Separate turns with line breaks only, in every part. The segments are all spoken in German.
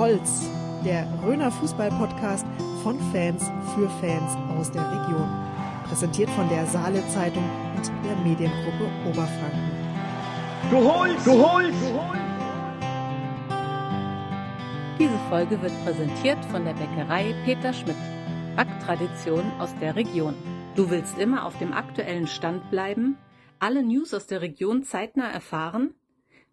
Holz, der Röner Fußball-Podcast von Fans für Fans aus der Region. Präsentiert von der Saale Zeitung und der Mediengruppe Oberfranken.
Du holst! Du holst!
Diese Folge wird präsentiert von der Bäckerei Peter Schmidt. Backtradition aus der Region. Du willst immer auf dem aktuellen Stand bleiben, alle News aus der Region zeitnah erfahren?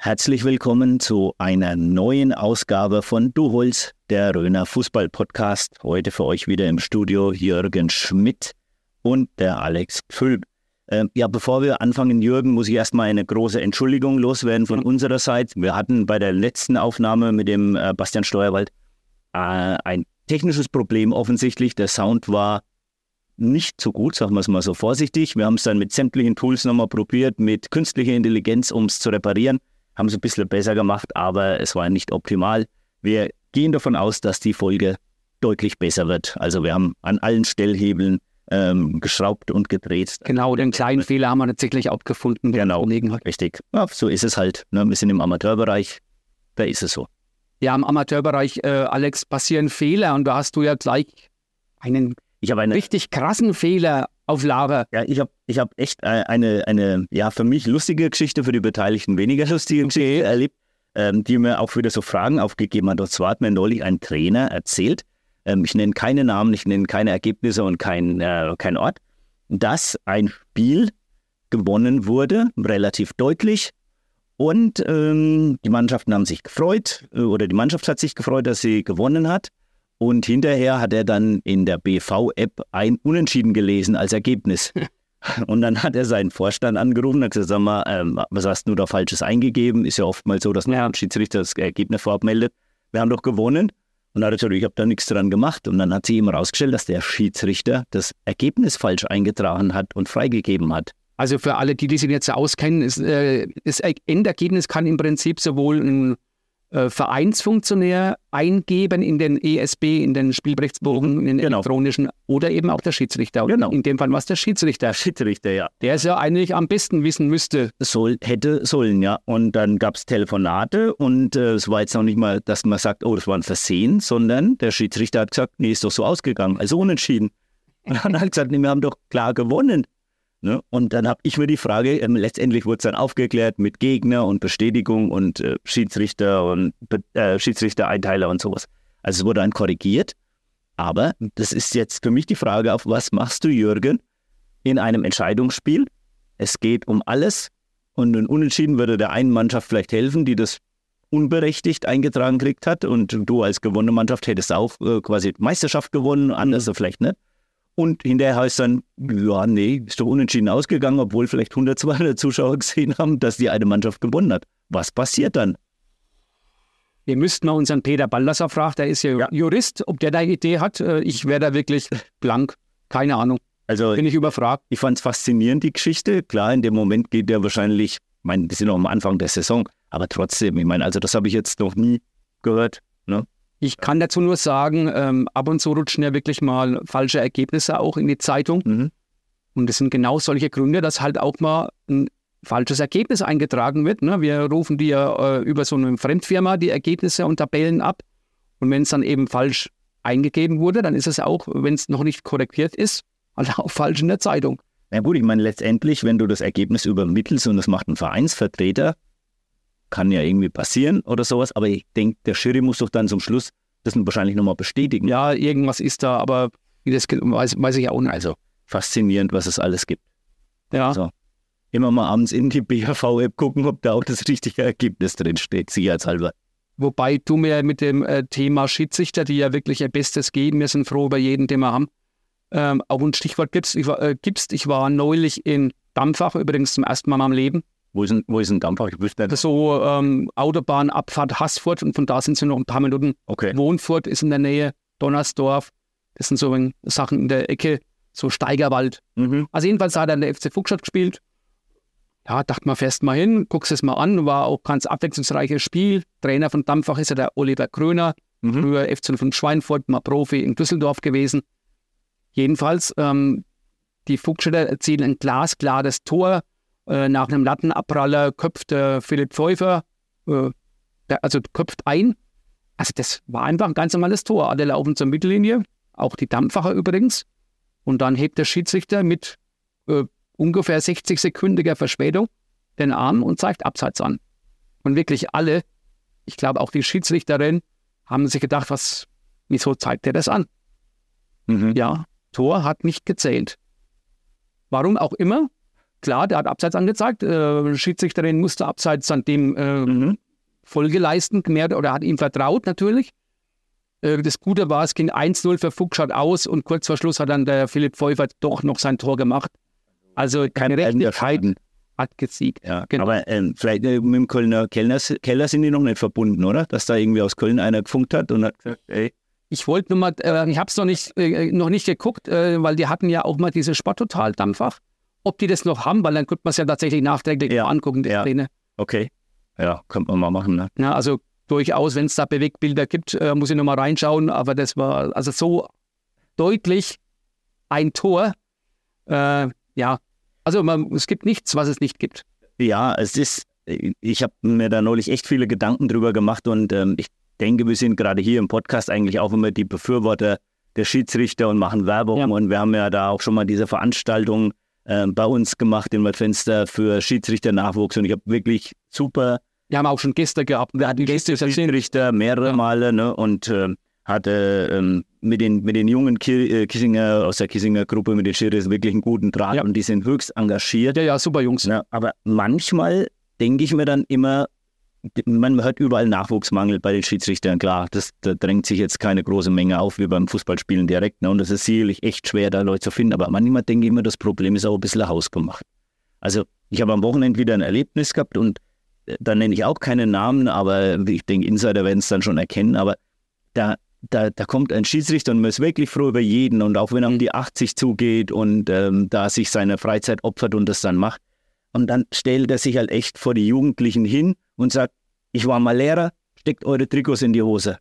Herzlich willkommen zu einer neuen Ausgabe von Du holst, der Röner Fußball-Podcast. Heute für euch wieder im Studio Jürgen Schmidt und der Alex Pfülp. Ähm, ja, bevor wir anfangen, Jürgen, muss ich erstmal eine große Entschuldigung loswerden von unserer Seite. Wir hatten bei der letzten Aufnahme mit dem äh, Bastian Steuerwald äh, ein technisches Problem offensichtlich. Der Sound war nicht so gut, sagen wir es mal so vorsichtig. Wir haben es dann mit sämtlichen Tools nochmal probiert, mit künstlicher Intelligenz, um es zu reparieren. Haben es ein bisschen besser gemacht, aber es war nicht optimal. Wir gehen davon aus, dass die Folge deutlich besser wird. Also wir haben an allen Stellhebeln ähm, geschraubt und gedreht.
Genau, den kleinen Fehler haben wir tatsächlich auch gefunden.
Genau, richtig. Ja, so ist es halt. Ne? Wir sind im Amateurbereich, da ist es so.
Ja, im Amateurbereich, äh, Alex, passieren Fehler und da hast du ja gleich einen ich eine, richtig krassen Fehler auf Lager.
Ja, ich habe ich hab echt äh, eine, eine, ja, für mich lustige Geschichte, für die Beteiligten weniger lustige. Geschichte erlebt, ähm, die mir auch wieder so Fragen aufgegeben hat. Und zwar hat mir neulich ein Trainer erzählt, ähm, ich nenne keine Namen, ich nenne keine Ergebnisse und kein, äh, kein Ort, dass ein Spiel gewonnen wurde, relativ deutlich. Und ähm, die Mannschaften haben sich gefreut, äh, oder die Mannschaft hat sich gefreut, dass sie gewonnen hat. Und hinterher hat er dann in der BV-App ein Unentschieden gelesen als Ergebnis. Und dann hat er seinen Vorstand angerufen und hat gesagt, sag mal, ähm, was hast du da Falsches eingegeben? Ist ja oftmals so, dass ein Schiedsrichter das Ergebnis vorab meldet. Wir haben doch gewonnen. Und er hat gesagt, ich habe da nichts dran gemacht. Und dann hat sie ihm herausgestellt, dass der Schiedsrichter das Ergebnis falsch eingetragen hat und freigegeben hat.
Also für alle, die, die sich jetzt auskennen, ist, äh, das Endergebnis kann im Prinzip sowohl ein äh, Vereinsfunktionär eingeben in den ESB, in den Spielberichtsbogen, in den genau. elektronischen oder eben auch der Schiedsrichter. Genau. In dem Fall war es der Schiedsrichter.
Schiedsrichter, ja.
Der es ja eigentlich am besten wissen müsste.
Soll, hätte sollen, ja. Und dann gab es Telefonate und äh, es war jetzt noch nicht mal, dass man sagt, oh, das war ein Versehen, sondern der Schiedsrichter hat gesagt, nee, ist doch so ausgegangen, also unentschieden. Und dann hat er gesagt, nee, wir haben doch klar gewonnen. Ne? Und dann habe ich mir die Frage, ähm, letztendlich wurde es dann aufgeklärt mit Gegner und Bestätigung und äh, Schiedsrichter und äh, Schiedsrichtereinteiler und sowas. Also es wurde dann korrigiert. Aber das ist jetzt für mich die Frage, auf was machst du, Jürgen, in einem Entscheidungsspiel? Es geht um alles und ein Unentschieden würde der einen Mannschaft vielleicht helfen, die das unberechtigt eingetragen gekriegt hat und du als gewonnene Mannschaft hättest auch äh, quasi Meisterschaft gewonnen, anders mhm. vielleicht nicht. Und hinterher heißt dann, ja, nee, ist doch unentschieden ausgegangen, obwohl vielleicht 100, 200 Zuschauer gesehen haben, dass die eine Mannschaft gewonnen hat. Was passiert dann?
Wir müssten mal unseren Peter Ballasser fragen, der ist ja, ja. Jurist, ob der da eine Idee hat. Äh, ich wäre da wirklich blank. Keine Ahnung. Also, bin ich überfragt.
Ich fand es faszinierend, die Geschichte. Klar, in dem Moment geht der wahrscheinlich, ich meine, wir sind noch am Anfang der Saison, aber trotzdem, ich meine, also das habe ich jetzt noch nie gehört. Ne?
Ich kann dazu nur sagen, ähm, ab und zu rutschen ja wirklich mal falsche Ergebnisse auch in die Zeitung. Mhm. Und das sind genau solche Gründe, dass halt auch mal ein falsches Ergebnis eingetragen wird. Ne? Wir rufen die ja äh, über so eine Fremdfirma die Ergebnisse und Tabellen ab. Und wenn es dann eben falsch eingegeben wurde, dann ist es auch, wenn es noch nicht korrigiert ist, halt auch falsch in der Zeitung.
Na gut, ich meine, letztendlich, wenn du das Ergebnis übermittelst und das macht ein Vereinsvertreter, kann ja irgendwie passieren oder sowas, aber ich denke, der Schiri muss doch dann zum Schluss das wahrscheinlich nochmal bestätigen.
Ja, irgendwas ist da, aber das weiß, weiß ich auch nicht.
Also faszinierend, was es alles gibt.
Ja. Also,
immer mal abends in die BHV-App gucken, ob da auch das richtige Ergebnis drin steht, sicherheitshalber.
Wobei du mir mit dem äh, Thema Schiedsrichter, die ja wirklich ihr Bestes geben, wir sind froh über jeden, den wir haben, ähm, auch ein Stichwort gibst. Ich, war, äh, gibst. ich war neulich in Dampfach, übrigens zum ersten Mal in meinem Leben.
Wo ist ein, wo ist ein Dampfer? Ich wüsste nicht.
So ähm, Autobahnabfahrt Haßfurt und von da sind sie noch ein paar Minuten.
Okay.
Wohnfurt ist in der Nähe, Donnersdorf. Das sind so Sachen in der Ecke. so Steigerwald.
Mhm.
Also jedenfalls hat er in der FC Fuchsstadt gespielt. Ja, dachte mal fest mal hin, guckst es mal an, war auch ganz abwechslungsreiches Spiel. Trainer von Dampfach ist ja der Oliver Kröner,
Mhm.
früher FC von Schweinfurt, mal Profi in Düsseldorf gewesen. Jedenfalls, ähm, die Fuchsstädter erzielen ein glasklares Tor. Äh, nach einem Lattenabpraller köpft äh, Philipp Pfeuffer, äh, der, also köpft ein. Also das war einfach ein ganz normales Tor. Alle laufen zur Mittellinie, auch die Dampfacher übrigens. Und dann hebt der Schiedsrichter mit äh, ungefähr 60-sekündiger Verspätung den Arm und zeigt Abseits an. Und wirklich alle, ich glaube auch die Schiedsrichterin, haben sich gedacht, was, wieso zeigt er das an?
Mhm.
Ja, Tor hat nicht gezählt. Warum auch immer. Klar, der hat Abseits angezeigt. Äh, Schiedsrichterin musste Abseits an dem äh,
Mhm.
Folge leisten, mehr oder hat ihm vertraut natürlich. Äh, das Gute war, es ging 1-0 für Fuchsstadt aus und kurz vor Schluss hat dann der Philipp Pfeiffer doch noch sein Tor gemacht. Also
Kein
Gerechtigkeit hat gesiegt.
Ja,
Genau.
aber ähm, vielleicht äh, mit dem Kölner Kellner, Keller sind die noch nicht verbunden, oder? Dass da irgendwie aus Köln einer gefunkt hat und hat gesagt, ey,
Ich wollte nur mal, äh, ich habe es noch nicht, äh, noch nicht geguckt, äh, weil die hatten ja auch mal diese Sporttotal-Dampfach. Ob die das noch haben, weil dann könnte man es ja tatsächlich nachträglich
Ja,
mal angucken, die
ja.
Szene.
okay, ja, könnte man mal machen. Ne?
Ja, also durchaus, wenn es da Bewegbilder gibt, äh, muss ich nochmal reinschauen. Aber das war also so deutlich ein Tor. Äh, ja, also man, es gibt nichts, was es nicht gibt.
Ja, es ist, ich habe mir da neulich echt viele Gedanken drüber gemacht und ähm, ich denke, wir sind gerade hier im Podcast eigentlich auch immer die Befürworter der Schiedsrichter und machen Werbung
Ja.
und wir haben ja da auch schon mal diese Veranstaltung ähm, bei uns gemacht in Waldfenster für Schiedsrichter-Nachwuchs und ich habe wirklich super
Wir haben auch schon Gäste gehabt.
Wir hatten Gäste Schiedsrichter mehrere Male ne, und ähm, hatte ähm, mit, den, mit den jungen äh, Kissinger aus der Kissinger Gruppe, mit den Schiris wirklich einen guten Draht
Ja.
und die sind höchst engagiert.
Ja, ja, super Jungs.
Ne, aber manchmal denke ich mir dann immer, man hört überall Nachwuchsmangel bei den Schiedsrichtern. Klar, das, da drängt sich jetzt keine große Menge auf wie beim Fußballspielen direkt. Ne? Und es ist sicherlich echt schwer, da Leute zu finden. Aber manchmal denke ich mir, das Problem ist auch ein bisschen hausgemacht. Also, ich habe am Wochenende wieder ein Erlebnis gehabt und äh, da nenne ich auch keine Namen, aber ich denke, Insider werden es dann schon erkennen. Aber da, da, da kommt ein Schiedsrichter und man ist wirklich froh über jeden. Und auch wenn er um die 80 zugeht und ähm, da sich seine Freizeit opfert und das dann macht. Und dann stellt er sich halt echt vor die Jugendlichen hin und sagt, ich war mal Lehrer, steckt eure Trikots in die Hose.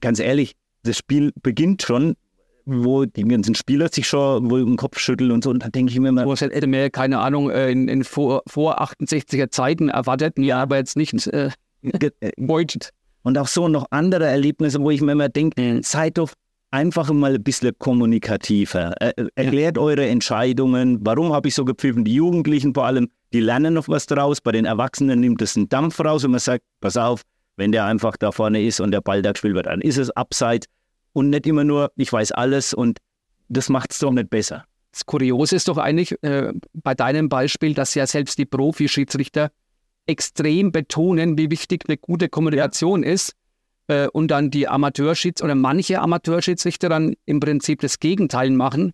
Ganz ehrlich, das Spiel beginnt schon, wo die ganzen Spieler sich schon wohl den Kopf schütteln und so. Und dann denke ich mir immer,
Wo es hätte mir, keine Ahnung, äh, in, in vor, vor 68er Zeiten erwartet, ja, aber jetzt nicht äh,
äh, und auch so noch andere Erlebnisse, wo ich mir immer denke,
Mhm.
seid doch einfach mal ein bisschen kommunikativer. Äh, äh, erklärt eure Entscheidungen. Warum habe ich so gepfiffen? Die Jugendlichen vor allem, die lernen noch was draus. Bei den Erwachsenen nimmt es einen Dampf raus und man sagt, pass auf, wenn der einfach da vorne ist und der Ball da gespielt wird, dann ist es abseits und nicht immer nur, ich weiß alles und das macht es doch nicht besser.
Das Kuriose ist doch eigentlich äh, bei deinem Beispiel, dass ja selbst die Profi-Schiedsrichter extrem betonen, wie wichtig eine gute Kommunikation ist äh, und dann die Amateurschiedsrichter oder manche Amateurschiedsrichter dann im Prinzip das Gegenteil machen.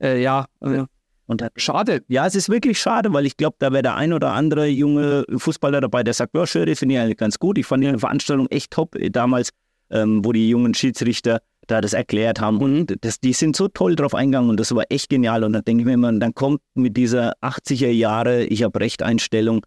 Äh, ja, äh,
Und
schade.
ja, es ist wirklich schade, weil ich glaube, da wäre der ein oder andere junge Fußballer dabei, der sagt, ja, Schiri, finde ich eigentlich ganz gut. Ich fand die Veranstaltung echt top äh, damals, ähm, wo die jungen Schiedsrichter da das erklärt haben. Und das, die sind so toll drauf eingegangen und das war echt genial. Und dann denke ich mir immer, dann kommt mit dieser 80er Jahre, ich habe Recht-Einstellung,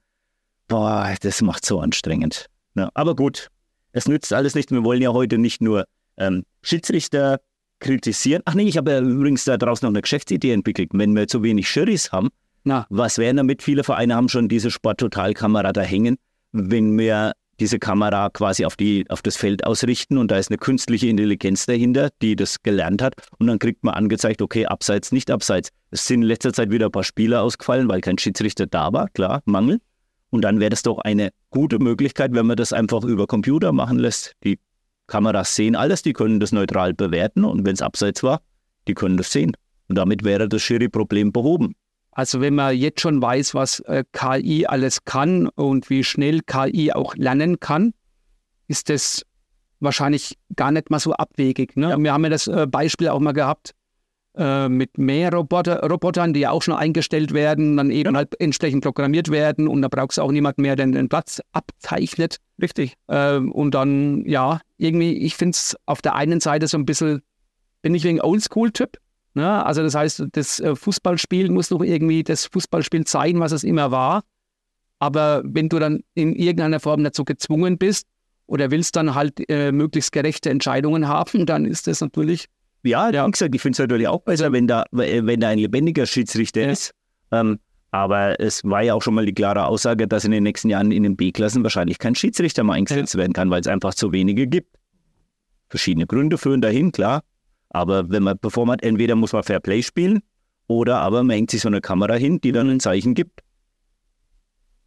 boah, das macht so anstrengend. Ja, aber gut, es nützt alles nichts. Wir wollen ja heute nicht nur ähm, Schiedsrichter kritisieren. Ach nee, ich habe ja übrigens da draußen noch eine Geschäftsidee entwickelt. Wenn wir zu wenig Schiris haben,
Na,
was wären damit? Viele Vereine haben schon diese Sporttotal-Kamera da hängen. Wenn wir diese Kamera quasi auf, die, auf das Feld ausrichten und da ist eine künstliche Intelligenz dahinter, die das gelernt hat und dann kriegt man angezeigt, okay, abseits, nicht abseits. Es sind in letzter Zeit wieder ein paar Spieler ausgefallen, weil kein Schiedsrichter da war, klar, Mangel. Und dann wäre das doch eine gute Möglichkeit, wenn man das einfach über Computer machen lässt. Die Kameras sehen alles, die können das neutral bewerten und wenn es abseits war, die können das sehen. Und damit wäre das Schiri-Problem behoben.
Also wenn man jetzt schon weiß, was äh, KI alles kann und wie schnell KI auch lernen kann, ist das wahrscheinlich gar nicht mal so abwegig. Ne? Wir haben ja das äh, Beispiel auch mal gehabt äh, mit mehr Roboter, Robotern, die ja auch schon eingestellt werden, dann eben halt entsprechend programmiert werden und da brauchst du auch niemand mehr, der den Platz abzeichnet.
Richtig.
Ähm, und dann, ja, irgendwie, ich finde es auf der einen Seite so ein bisschen, bin ich wegen Oldschool-Typ, Ne? Also das heißt, das äh, Fußballspiel muss noch irgendwie das Fußballspiel sein, was es immer war. Aber wenn du dann in irgendeiner Form dazu gezwungen bist oder willst dann halt äh, möglichst gerechte Entscheidungen haben, dann ist das natürlich.
Ja, ja. wie gesagt, ich finde es natürlich auch besser, wenn da, wenn da ein lebendiger Schiedsrichter ja. ist. Ähm, aber es war ja auch schon mal die klare Aussage, dass in den nächsten Jahren in den B-Klassen wahrscheinlich kein Schiedsrichter mehr eingesetzt ja. werden kann, weil es einfach zu wenige gibt. Verschiedene Gründe führen dahin, klar. Aber wenn man performt, entweder muss man Fair Play spielen oder aber man hängt sich so eine Kamera hin, die dann ein Zeichen gibt.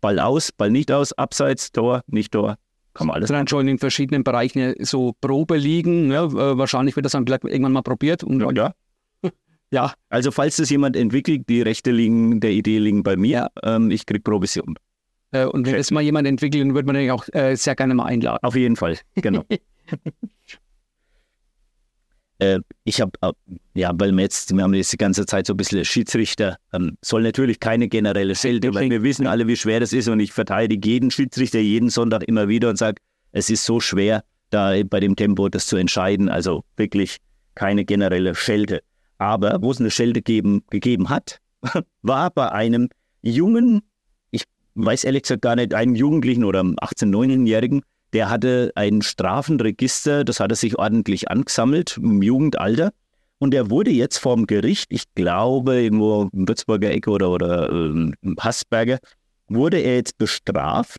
Ball aus, Ball nicht aus, Abseits, Tor, nicht Tor.
Kann man alles. Dann schon in verschiedenen Bereichen so Probe liegen. Äh, wahrscheinlich wird das dann irgendwann mal probiert. Und
ja, ja. ja. Also falls das jemand entwickelt, die Rechte liegen, der Idee liegen bei mir. Ja. Ähm, ich kriege Provision.
Äh, und wenn es mal jemand entwickelt, dann würde man den auch äh, sehr gerne mal einladen.
Auf jeden Fall, genau. Äh, ich habe, äh, ja, weil wir jetzt, wir haben jetzt die ganze Zeit so ein bisschen Schiedsrichter, ähm, soll natürlich keine generelle Schelte, weil wir wissen alle, wie schwer das ist und ich verteidige jeden Schiedsrichter jeden Sonntag immer wieder und sage, es ist so schwer, da bei dem Tempo das zu entscheiden. Also wirklich keine generelle Schelte. Aber wo es eine Schelte geben, gegeben hat, war bei einem jungen, ich weiß ehrlich gesagt gar nicht, einem Jugendlichen oder 18-, 19-Jährigen, der hatte ein Strafenregister, das hat er sich ordentlich angesammelt im Jugendalter. Und er wurde jetzt vom Gericht, ich glaube irgendwo im Würzburger Ecke oder, oder äh, Hassberger, wurde er jetzt bestraft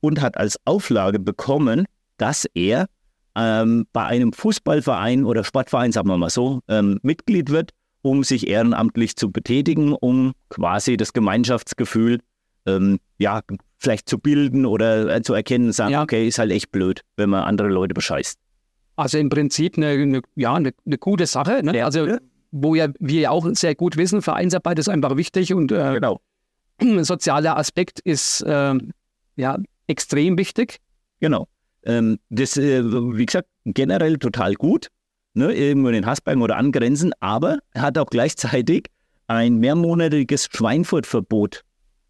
und hat als Auflage bekommen, dass er ähm, bei einem Fußballverein oder Sportverein, sagen wir mal so, ähm, Mitglied wird, um sich ehrenamtlich zu betätigen, um quasi das Gemeinschaftsgefühl ähm, ja, vielleicht zu bilden oder äh, zu erkennen, sagen, ja. okay, ist halt echt blöd, wenn man andere Leute bescheißt.
Also im Prinzip eine, eine ja, eine, eine, gute Sache. Ne? Ja. Also wo ja wir ja auch sehr gut wissen, Vereinsarbeit ist einfach wichtig und äh, genau. sozialer Aspekt ist äh, ja extrem wichtig.
Genau. Ähm, das, äh, wie gesagt, generell total gut, ne? irgendwo in den Hassbergen oder angrenzen, aber er hat auch gleichzeitig ein mehrmonatiges Schweinfurtverbot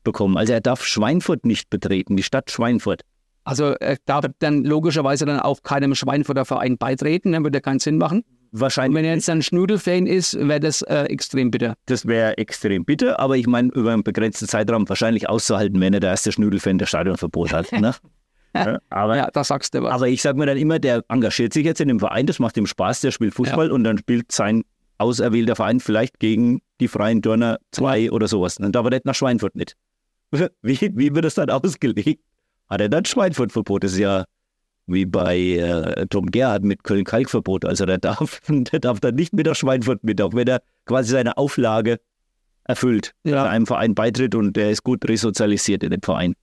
bekommen. Also er darf Schweinfurt nicht betreten, die Stadt Schweinfurt.
Also er darf dann logischerweise dann auch keinem Schweinfurter Verein beitreten, dann würde er keinen Sinn machen.
Wahrscheinlich.
Und wenn er jetzt ein Schnudelfan ist, wäre das äh, extrem bitter.
Das wäre extrem bitter, aber ich meine, über einen begrenzten Zeitraum wahrscheinlich auszuhalten, wenn er der erste Schnudelfan der Stadionverbot hat. Ne?
ja, aber, ja, da sagst du was.
Aber ich sage mir dann immer, der engagiert sich jetzt in dem Verein, das macht ihm Spaß, der spielt Fußball ja. und dann spielt sein auserwählter Verein vielleicht gegen die Freien Turner 2 oder sowas. Dann darf er nicht nach Schweinfurt nicht. Wie, wie wird das dann ausgelegt? Hat er dann Schweinfurtverbot? Das ist ja wie bei äh, Tom Gerhardt mit Köln-Kalk-Verbot. Also der darf, der darf dann nicht mit der Schweinfurt mit, auch wenn er quasi seine Auflage erfüllt, ja. einem Verein beitritt und der ist gut resozialisiert in dem Verein.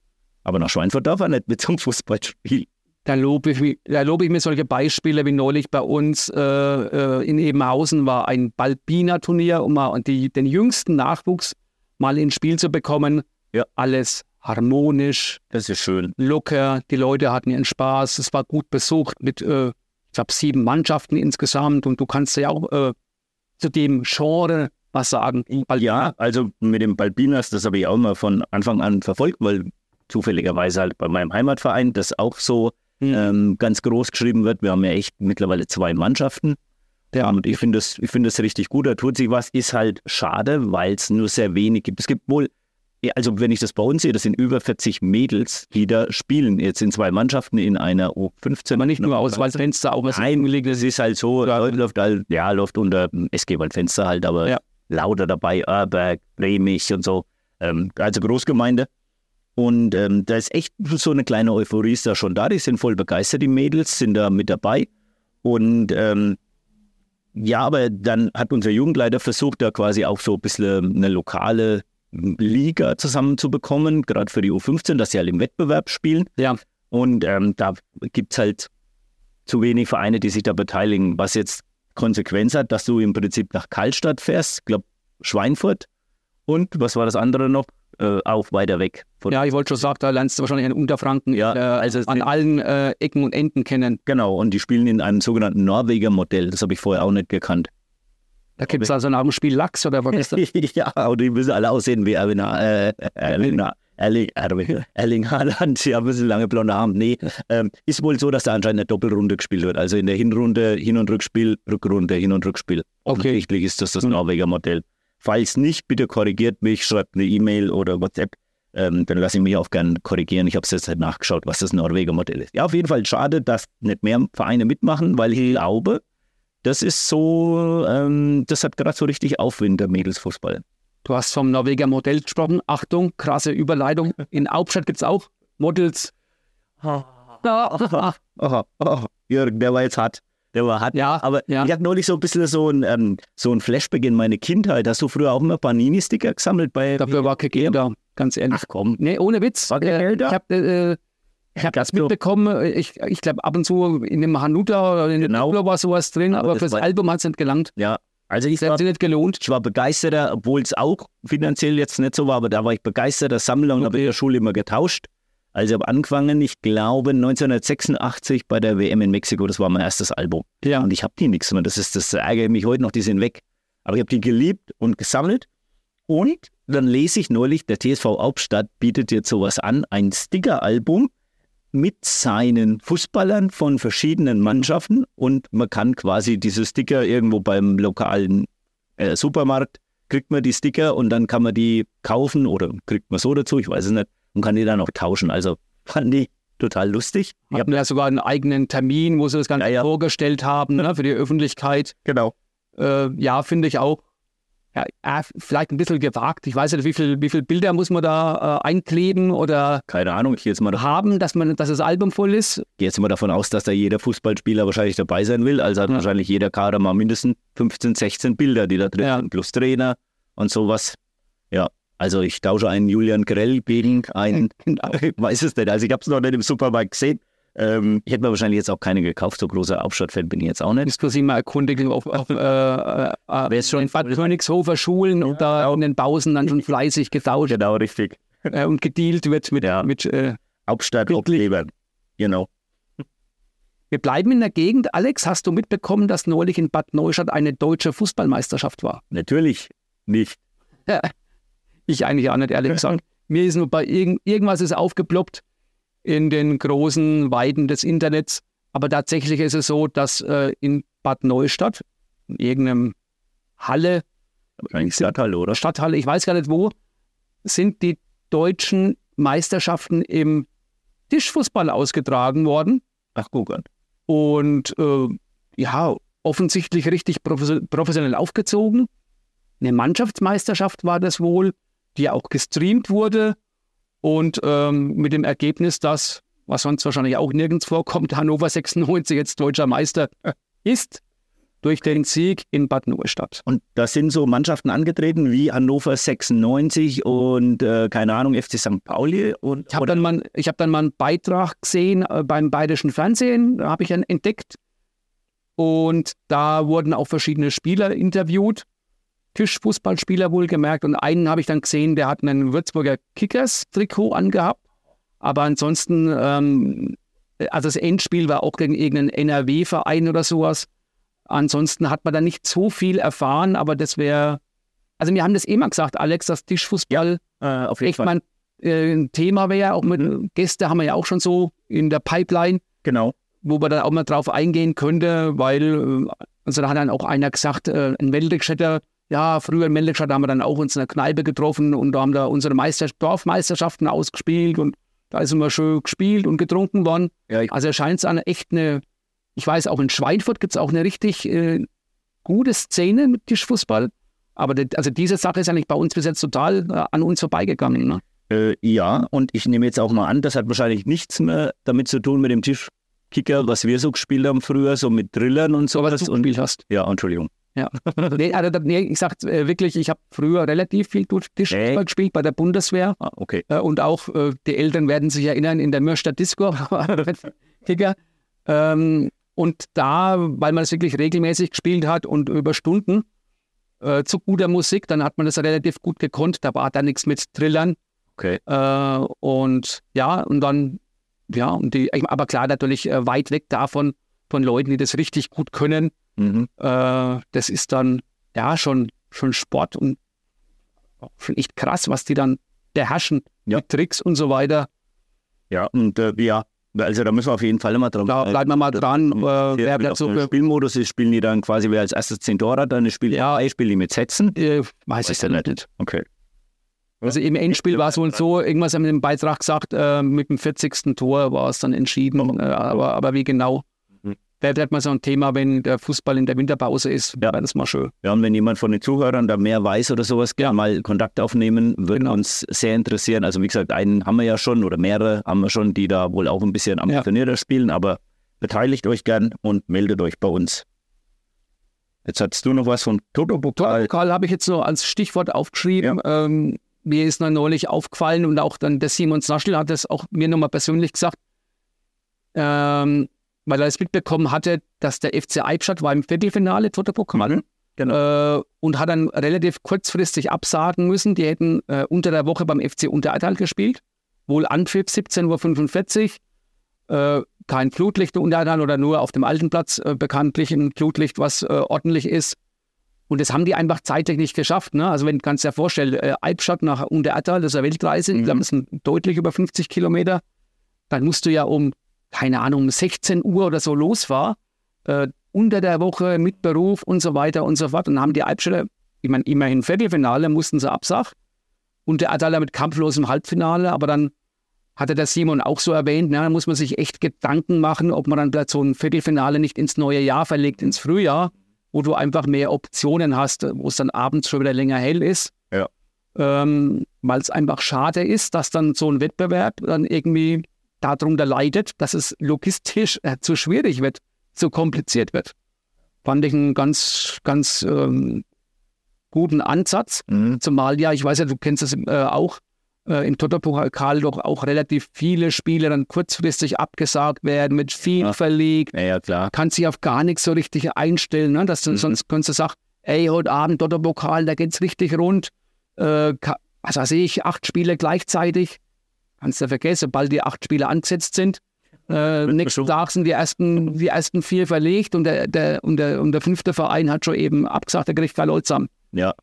Aber nach Schweinfurt darf er nicht mit zum Fußballspiel.
Da lobe ich, da lobe ich mir solche Beispiele wie neulich bei uns äh, äh in Ebenhausen war ein Balbina-Turnier, um mal die, den jüngsten Nachwuchs mal ins Spiel zu bekommen. Ja. Alles harmonisch.
Das ist schön.
Locker. Die Leute hatten ihren Spaß. Es war gut besucht mit, äh, ich glaube, sieben Mannschaften insgesamt. Und du kannst ja auch äh, zu dem Genre was sagen.
Ja, also mit dem Balbinas, das habe ich auch mal von Anfang an verfolgt, weil zufälligerweise halt bei meinem Heimatverein das auch so hm. ähm, ganz groß geschrieben wird. Wir haben ja echt mittlerweile zwei Mannschaften. Ja, und ich finde das, find das richtig gut. Da tut sich was. Ist halt schade, weil es nur sehr wenig gibt. Es gibt wohl also wenn ich das bei uns sehe, das sind über 40 Mädels, die da spielen. Jetzt in zwei Mannschaften in einer U15.
Aber nicht nur aus Waldfenster, auch was
Nein, das ist halt so, ja. läuft halt, ja, läuft unter SG Waldfenster halt, aber ja. lauter dabei, Erberg, Bremich und so. Ähm, also Großgemeinde. Und ähm, da ist echt so eine kleine Euphorie ist da schon da. Die sind voll begeistert, die Mädels sind da mit dabei. Und ähm, ja, aber dann hat unser Jugendleiter versucht, da quasi auch so ein bisschen eine lokale Liga zusammenzubekommen, gerade für die U15, dass sie halt im Wettbewerb spielen.
Ja.
Und ähm, da gibt es halt zu wenig Vereine, die sich da beteiligen, was jetzt Konsequenz hat, dass du im Prinzip nach Karlstadt fährst, glaube Schweinfurt und was war das andere noch? Äh, auch weiter weg.
ja, ich wollte schon sagen, da lernst du wahrscheinlich einen Unterfranken ja, äh, also an allen äh, Ecken und Enden kennen.
Genau, und die spielen in einem sogenannten Norweger Modell, das habe ich vorher auch nicht gekannt.
Da gibt es also nach dem Spiel Lachs oder was ist das?
ja, und die müssen alle aussehen wie Erwin, äh, Erwin, Erling, Erling, Erling Haaland, ja, ein bisschen lange blonde Arme. Nee, ähm, ist wohl so, dass da anscheinend eine Doppelrunde gespielt wird. Also in der Hinrunde Hin- und Rückspiel, Rückrunde, Hin- und Rückspiel.
Okay.
Offensichtlich ist das das
Mhm.
Norweger Modell. Falls nicht, bitte korrigiert mich, schreibt eine E-Mail oder WhatsApp. Ähm, dann lasse ich mich auch gern korrigieren. Ich habe es jetzt halt nachgeschaut, was das Norweger Modell ist. Ja, auf jeden Fall schade, dass nicht mehr Vereine mitmachen, weil ich glaube, das ist so, ähm, das hat gerade so richtig Aufwind, der Mädelsfußball.
Du hast vom Norweger Modell gesprochen. Achtung, krasse Überleitung. In Hauptstadt gibt es auch Models.
Jürgen, der war jetzt hart. Der war hart.
Ja,
Aber
ja.
ich hatte neulich so ein bisschen so ein, ähm, so ein Flashback in meine Kindheit. Hast du früher auch immer Panini-Sticker gesammelt bei.
Dafür war kein Geld da, ganz ehrlich.
Ach komm.
Nee, ohne Witz.
War kein
Äh,
Geld da?
Ich habe äh, ich hab das mitbekommen. Ich, ich glaube, ab und zu in dem Hanuta oder in
Genau.
dem Duplo war sowas drin,
Aber
aber
das
fürs Album hat es nicht gelangt.
Ja. Also ich war,
nicht gelohnt.
ich war begeisterter, obwohl es auch finanziell jetzt nicht so war, aber da war ich begeisterter Sammler und habe in der Schule immer getauscht. Also ich habe angefangen, ich glaube 1986 bei der WM in Mexiko, das war mein erstes Album.
Ja.
Und ich habe die nichts mehr. Das ist das ärgert mich heute noch, die sind weg. Aber ich habe die geliebt und gesammelt. Und dann lese ich neulich, der TSV Hauptstadt bietet jetzt sowas an, ein Sticker-Album mit seinen Fußballern von verschiedenen Mannschaften und man kann quasi diese Sticker irgendwo beim lokalen äh, Supermarkt, kriegt man die Sticker und dann kann man die kaufen oder kriegt man so dazu, ich weiß es nicht, und kann die dann auch tauschen. Also fand die total lustig. Ich
Hatten ja sogar einen eigenen Termin, wo sie das Ganze
Ja, ja.
vorgestellt haben ne, für die Öffentlichkeit.
genau.
Äh, ja, finde ich auch. Ja, äh, vielleicht ein bisschen gewagt. Ich weiß nicht, wie viele wie viel Bilder muss man da äh, einkleben oder
Keine Ahnung, ich gehe jetzt, mal davon-
haben, dass, man, dass das Album voll ist.
gehe jetzt mal davon aus, dass da jeder Fußballspieler wahrscheinlich dabei sein will. Also hat
Ja.
wahrscheinlich jeder Kader mal mindestens 15, 16 Bilder, die da drin
Ja.
sind, plus Trainer und sowas. Ja, also ich tausche einen Julian Grell gegen einen,
Genau.
ich weiß es nicht, also ich habe es noch nicht im Supermarkt gesehen. Ähm, ich hätte mir wahrscheinlich jetzt auch keine gekauft, so großer Hauptstadtfan bin ich jetzt auch nicht.
Man sich mal erkundigen auf, auf äh, äh, äh,
schon
in Bad Königshofer Schulen und da in den Pausen dann schon fleißig getauscht
Genau, richtig.
äh, und gedealt wird mit,
Ja.
mit äh,
Hauptstadt
Wirklich?
Aufklebern. Genau.
Wir bleiben in der Gegend. Alex, hast du mitbekommen, dass neulich in Bad Neustadt eine deutsche Fußballmeisterschaft war?
Natürlich nicht.
Ich eigentlich auch nicht, ehrlich gesagt. Mir ist nur bei irgend, irgendwas ist aufgeploppt in den großen Weiden des Internets. Aber tatsächlich ist es so, dass äh, in Bad Neustadt, in irgendeinem Halle,
Wahrscheinlich Stadthalle, oder?
Stadthalle, ich weiß gar nicht wo, sind die deutschen Meisterschaften im Tischfußball ausgetragen worden.
Ach, guck an.
Und äh, ja, offensichtlich richtig profes- professionell aufgezogen. Eine Mannschaftsmeisterschaft war das wohl, die auch gestreamt wurde. Und ähm, mit dem Ergebnis, dass, was sonst wahrscheinlich auch nirgends vorkommt, Hannover 96 jetzt deutscher Meister ist, durch den Sieg in Bad Neustadt.
Und da sind so Mannschaften angetreten wie Hannover 96 und äh, keine Ahnung, FC St. Pauli. Und,
Ich habe dann, mal- ich hab dann mal einen Beitrag gesehen äh, beim Bayerischen Fernsehen, da habe ich einen entdeckt. Und da wurden auch verschiedene Spieler interviewt, Tischfußballspieler wohlgemerkt. Und einen habe ich dann gesehen, der hat einen Würzburger Kickers-Trikot angehabt. Aber ansonsten, ähm, also das Endspiel war auch gegen irgendeinen NRW-Verein oder sowas. Ansonsten hat man da nicht so viel erfahren, aber das wäre, also wir haben das immer gesagt, Alex, dass Tischfußball
äh, auf jeden
echt
Fall.
mal ein, äh, Thema wäre. Auch mit
Mhm.
Gäste haben wir ja auch schon so in der Pipeline,
Genau.
wo man dann auch mal drauf eingehen könnte, weil, äh, also da hat dann auch einer gesagt, äh, ein Meldekstädter, ja, früher in Meldekstadt haben wir dann auch uns in einer Kneipe getroffen und da haben da unsere Meister Dorfmeisterschaften ausgespielt und da ist immer schön gespielt und getrunken worden.
Ja,
Also scheint es an echt eine, ich weiß, auch in Schweinfurt gibt es auch eine richtig äh, gute Szene mit Tischfußball. Aber die, also diese Sache ist eigentlich bei uns bis jetzt total äh, an uns vorbeigegangen. Ne?
äh, ja, und ich nehme jetzt auch mal an, das hat wahrscheinlich nichts mehr damit zu tun mit dem Tischkicker, was wir so gespielt haben früher, so mit Drillern und
So was
sowas.
du
Und,
gespielt hast.
ja, Entschuldigung.
Ja. nee, also, nee, ich sag äh, wirklich, ich habe früher relativ viel Tischfußball
Nee.
gespielt bei der Bundeswehr.
Ah, okay.
Äh, und auch äh, die Eltern werden sich erinnern, in der Mürster Disco, Kicker. Ähm, und da, weil man es wirklich regelmäßig gespielt hat und über Stunden äh, zu guter Musik, dann hat man das relativ gut gekonnt. Da war da nichts mit Trillern.
Okay.
Äh, und ja, und dann, ja, und die, aber klar, natürlich äh, weit weg davon, von Leuten, die das richtig gut können.
Mhm.
Äh, das ist dann ja schon, schon Sport und schon echt krass, was die dann beherrschen
Ja.
mit Tricks und so weiter.
Ja, und äh, ja, also da müssen wir auf jeden Fall immer dran
Da bleiben wir mal dran. Äh, wer
Wer
bleibt so
Spielmodus ist, spielen die dann quasi, wer als erstes 10 Tore hat, dann spielt
Ja.
ja. spielen die mit Sätzen.
äh, weiß ich
der
nicht.
nicht. Okay.
Also im Endspiel war es wohl so, irgendwas haben wir im Beitrag gesagt, äh, mit dem 40. Tor war es dann entschieden. Äh, aber, aber wie genau? Wäre vielleicht mal so ein Thema, wenn der Fußball in der Winterpause ist,
Ja.
wäre das mal schön.
Ja, und wenn jemand von den Zuhörern da mehr weiß oder sowas, gerne mal Kontakt aufnehmen, würde
Genau.
uns sehr interessieren. Also wie gesagt, einen haben wir ja schon oder mehrere haben wir schon, die da wohl auch ein bisschen ambitionierter spielen, aber beteiligt euch gern und meldet euch bei uns. Jetzt hattest du noch was vom Toto-Pokal.
Pokal habe ich jetzt so als Stichwort aufgeschrieben. Ähm, mir ist noch neulich aufgefallen und auch dann der Simon Snaschel hat es auch mir nochmal persönlich gesagt, ähm, weil er es mitbekommen hatte, dass der FC Eibstadt war im Viertelfinale Toto-Pokal.
Mhm, genau.
Äh, und hat dann relativ kurzfristig absagen müssen. Die hätten äh, unter der Woche beim FC Unterertal gespielt. Wohl Anpfiff 17.45 Uhr. Äh, kein Flutlicht in Unterertal oder nur auf dem alten Platz äh, bekanntlich ein Flutlicht, was äh, ordentlich ist. Und das haben die einfach zeitlich nicht geschafft. Ne? Also wenn du kannst dir vorstellen, äh, Albstadt nach Unterertal, das ist eine Weltreise, ich
Mhm.
glaube, das sind deutlich über 50 Kilometer. Dann musst du ja um, keine Ahnung, um 16 Uhr oder so losfahren, äh, unter der Woche mit Beruf und so weiter und so fort. Und dann haben die Albstädter, ich meine, immerhin Viertelfinale, mussten sie absagen. Und der Adala mit kampflosem Halbfinale, aber dann hatte der Simon auch so erwähnt, na, da muss man sich echt Gedanken machen, ob man dann vielleicht so ein Viertelfinale nicht ins neue Jahr verlegt, ins Frühjahr, wo du einfach mehr Optionen hast, wo es dann abends schon wieder länger hell ist.
Ja.
Ähm, Weil es einfach schade ist, dass dann so ein Wettbewerb dann irgendwie darunter leidet, dass es logistisch äh, zu schwierig wird, zu kompliziert wird. Fand ich einen ganz, ganz ähm, guten Ansatz.
Mhm.
Zumal ja, ich weiß ja, du kennst es äh, auch, äh, im Toto-Pokal doch auch relativ viele Spiele dann kurzfristig abgesagt werden, mit viel
Ja.
verlegt,
Ja, ja, klar.
kann sich auf gar nichts so richtig einstellen. Ne? Dass du,
Mhm.
Sonst könntest du sagen, ey, heute Abend Toto-Pokal, da geht's richtig rund. Äh, was weiß ich, acht Spiele gleichzeitig. Kannst du vergessen, sobald die acht Spiele angesetzt sind. Äh, nächsten. Tag sind die ersten, die ersten vier verlegt und der, der, und, der, und der fünfte Verein hat schon eben abgesagt, der kriegt kein zusammen.
Ja.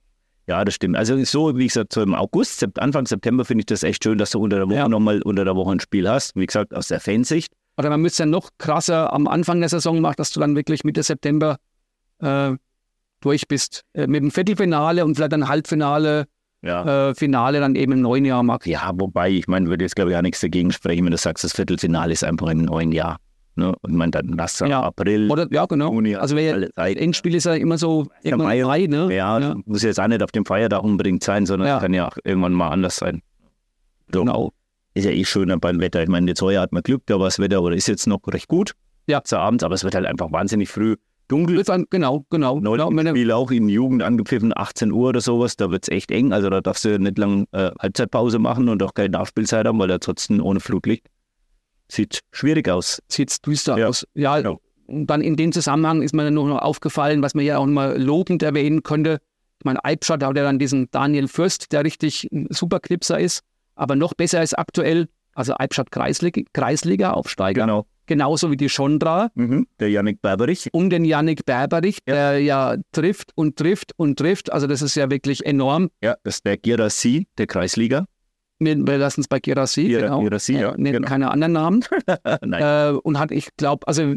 Ja, das stimmt. Also so, wie gesagt, so im August, Anfang September finde ich das echt schön, dass du unter der Woche
Ja.
nochmal unter der Woche ein Spiel hast. Wie gesagt, aus der Fansicht.
Oder man müsste ja noch krasser am Anfang der Saison machen, dass du dann wirklich Mitte September äh, durch bist. Äh, mit dem Viertelfinale und vielleicht ein Halbfinale,
Ja.
äh, Finale dann eben im neuen Jahr machst.
Ja, wobei, ich meine, würde jetzt glaube ich auch nichts dagegen sprechen, wenn du sagst, das Viertelfinale ist einfach im neuen Jahr. Ne? Und man dann lass
Ja.
April,
Oder ja, genau.
Juni,
Also wer. Endspiel ist ja immer so irgendwann
Mai.
Mai, ne?
Ja,
ja.
muss jetzt auch nicht auf dem Feiertag unbedingt sein, sondern
Ja.
kann ja auch irgendwann mal anders sein. So.
Genau.
Ist ja eh schöner beim Wetter. Ich meine, jetzt heuer hat man Glück, da war das Wetter oder ist jetzt noch recht gut.
Ja.
Zu abends, aber es wird halt einfach wahnsinnig früh dunkel.
Wird dann, genau, genau. genau.
Neulich
er-
Spiel auch in Jugend angepfiffen, 18 Uhr oder sowas, da wird es echt eng. Also da darfst du nicht lang äh, Halbzeitpause machen und auch keine Nachspielzeit haben, weil da trotzdem ohne Flutlicht sieht schwierig aus.
sieht's düster
Ja,
aus. Ja,
genau.
und dann in dem Zusammenhang ist mir dann noch aufgefallen, was man ja auch mal lobend erwähnen könnte. Ich meine, Eibstadt hat ja dann diesen Daniel Fürst, der richtig ein super Knipser ist, aber noch besser ist aktuell, also Eibstadt Kreisliga, Kreisliga-Aufsteiger,
Genau.
Genauso wie die Schondra
Mhm. Der Janik Berberich.
um den Yannick Berberich,
Ja.
der ja trifft und trifft und trifft. Also das ist ja wirklich enorm.
Ja, das ist der Girassi, der Kreisliga.
Wir, wir lassen es bei Girassi,
Gira-
genau.
Girassi, ja,
Äh,
genau.
keine anderen Namen. Äh, und hat, ich glaube, also,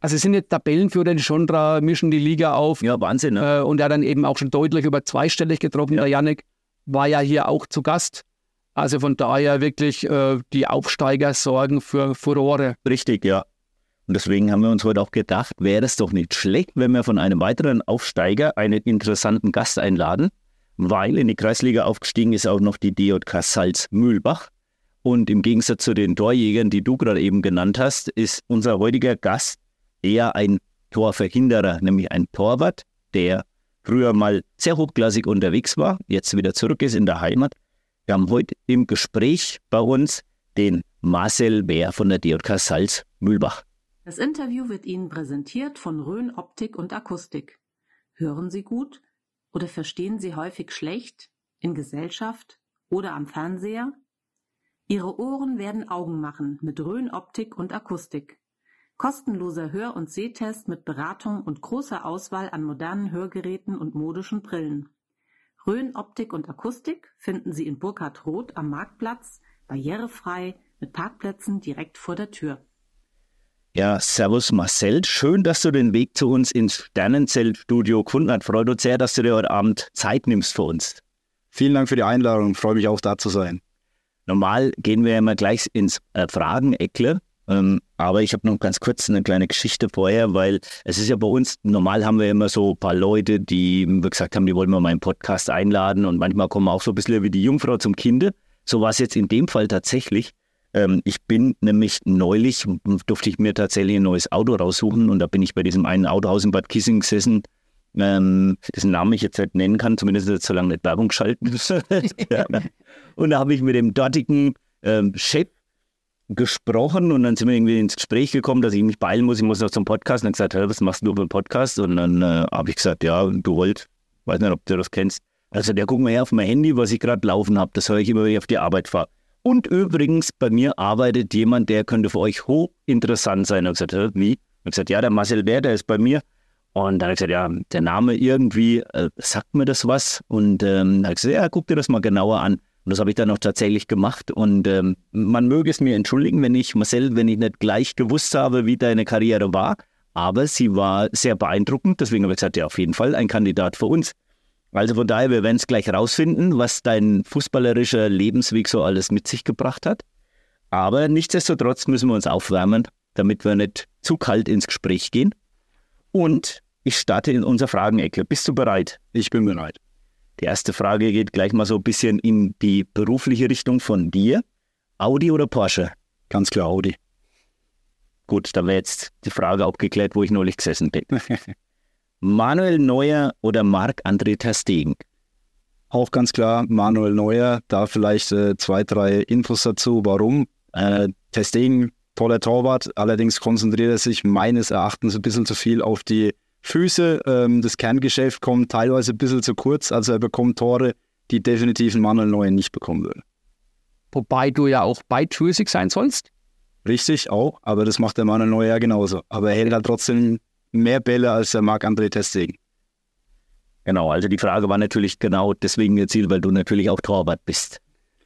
also es sind jetzt Tabellenführer, die Schondra mischen die Liga auf.
ja, Wahnsinn. Ne?
Äh, und er hat dann eben auch schon deutlich über zweistellig getroffen.
Ja.
Der Yannick war ja hier auch zu Gast. Also von daher wirklich äh, die Aufsteiger sorgen für Furore.
Richtig, ja. Und deswegen haben wir uns heute auch gedacht, wäre es doch nicht schlecht, wenn wir von einem weiteren Aufsteiger einen interessanten Gast einladen, weil in die Kreisliga aufgestiegen ist auch noch die DJK Salz Mühlbach. Und im Gegensatz zu den Torjägern, die du gerade eben genannt hast, ist unser heutiger Gast eher ein Torverhinderer, nämlich ein Torwart, der früher mal sehr hochklassig unterwegs war, jetzt wieder zurück ist in der Heimat. Wir haben heute im Gespräch bei uns den Marcel Bär von der DJK Salz Mühlbach.
Das Interview wird Ihnen präsentiert von Rhön Optik und Akustik. Hören Sie gut oder verstehen Sie häufig schlecht in Gesellschaft oder am Fernseher? Ihre Ohren werden Augen machen mit Rhön Optik und Akustik. Kostenloser Hör- und Sehtest mit Beratung und großer Auswahl an modernen Hörgeräten und modischen Brillen. Rhön Optik und Akustik finden Sie in Burkhard Roth am Marktplatz, barrierefrei, mit Parkplätzen direkt vor der Tür.
Ja, servus Marcel. Schön, dass du den Weg zu uns ins Sternenzeltstudio gefunden hast. Freut uns sehr, dass du dir heute Abend Zeit nimmst für uns.
Vielen Dank für die Einladung. Freue mich auch da zu sein.
Normal gehen wir ja immer gleich ins äh, Frageneckle. Ähm, aber ich habe noch ganz kurz eine kleine Geschichte vorher, weil es ist ja bei uns, normal haben wir immer so ein paar Leute, die gesagt haben, die wollen wir mal einen Podcast einladen und manchmal kommen auch so ein bisschen wie die Jungfrau zum Kinde. So war es jetzt in dem Fall tatsächlich. Ähm, ich bin nämlich neulich, durfte ich mir tatsächlich ein neues Auto raussuchen und da bin ich bei diesem einen Autohaus in Bad Kissing gesessen, ähm, dessen Namen ich jetzt nicht nennen kann, zumindest jetzt so lange nicht Werbung schalten. und da habe ich mit dem dortigen ähm, Chef gesprochen und dann sind wir irgendwie ins Gespräch gekommen, dass ich mich beeilen muss, ich muss noch zum Podcast. Und dann gesagt, hey, was machst du einen Podcast? Und dann äh, habe ich gesagt, ja, du wollt, weiß nicht, ob du das kennst. Also der guck mal her auf mein Handy, was ich gerade laufen habe. Das höre ich immer, wenn ich auf die Arbeit fahre. Und übrigens, bei mir arbeitet jemand, der könnte für euch hochinteressant sein. Und ich gesagt, wie? Und gesagt, ja, der Marcel Bär, der ist bei mir. Und dann habe ich gesagt, ja, der Name irgendwie, äh, sagt mir das was? Und ähm, dann habe ich gesagt, ja, guck dir das mal genauer an. Und das habe ich dann auch tatsächlich gemacht. Und ähm, man möge es mir entschuldigen, wenn ich, Marcel, wenn ich nicht gleich gewusst habe, wie deine Karriere war. Aber sie war sehr beeindruckend. Deswegen habe ich gesagt, ja, auf jeden Fall ein Kandidat für uns. Also von daher, wir werden es gleich rausfinden, was dein fußballerischer Lebensweg so alles mit sich gebracht hat. Aber nichtsdestotrotz müssen wir uns aufwärmen, damit wir nicht zu kalt ins Gespräch gehen. Und ich starte in unser Fragenecke. Bist du bereit?
Ich bin bereit.
Die erste Frage geht gleich mal so ein bisschen in die berufliche Richtung von dir. Audi oder Porsche?
Ganz klar Audi.
Gut, da wäre jetzt die Frage abgeklärt, wo ich neulich gesessen bin. Manuel Neuer oder Marc-André Terstegen?
Auch ganz klar Manuel Neuer. Da vielleicht äh, zwei, drei Infos dazu. Warum? Äh, Terstegen, toller Torwart. Allerdings konzentriert er sich meines Erachtens ein bisschen zu viel auf die Füße. Ähm, das Kerngeschäft kommt teilweise ein bisschen zu kurz. Also er bekommt Tore, die definitiv ein Manuel Neuer nicht bekommen würde.
Wobei du ja auch beidfüßig sein sollst.
Richtig, auch. Aber das macht der Manuel Neuer ja genauso. Aber er hält halt trotzdem mehr Bälle als der Marc-André Testegen.
Genau, also die Frage war natürlich genau deswegen gezielt, weil du natürlich auch Torwart bist.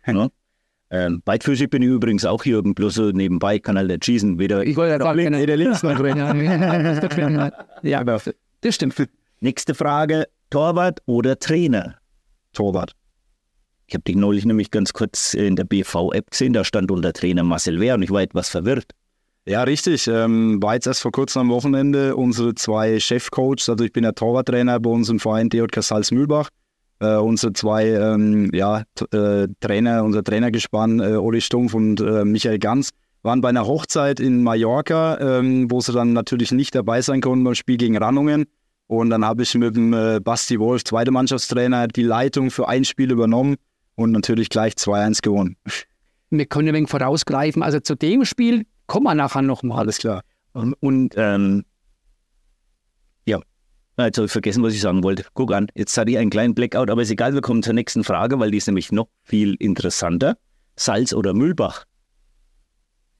Ja? Ähm, beidfüßig bin ich übrigens auch hier, bloß so nebenbei, kann halt nicht schießen. Weder
ich wollte ja sagen,
links, weder links noch
rechts. ja, das stimmt.
Nächste Frage, Torwart oder Trainer?
Torwart.
Ich habe dich neulich nämlich ganz kurz in der BV-App gesehen, da stand unter Trainer Marcel Wehr und ich war etwas verwirrt.
Ja, richtig. Ähm, war jetzt erst vor kurzem am Wochenende unsere zwei Chefcoaches, also ich bin der Torwarttrainer bei uns im Verein DJK Salzmühlbach äh, unsere zwei ähm, ja, äh, Trainer, unser Trainergespann, äh, Uli Stumpf und äh, Michael Ganz, waren bei einer Hochzeit in Mallorca, ähm, wo sie dann natürlich nicht dabei sein konnten beim Spiel gegen Rannungen. Und dann habe ich mit dem äh, Basti Wolf, zweiter Mannschaftstrainer, die Leitung für ein Spiel übernommen und natürlich gleich 2-1 gewonnen.
Wir können ein wenig vorausgreifen. Also zu dem Spiel kommen wir nachher nochmal.
Alles klar.
Und, und ähm, Jetzt habe ich vergessen, was ich sagen wollte. Guck an, jetzt hatte ich einen kleinen Blackout, aber ist egal, wir kommen zur nächsten Frage, weil die ist nämlich noch viel interessanter. Salz oder Mühlbach?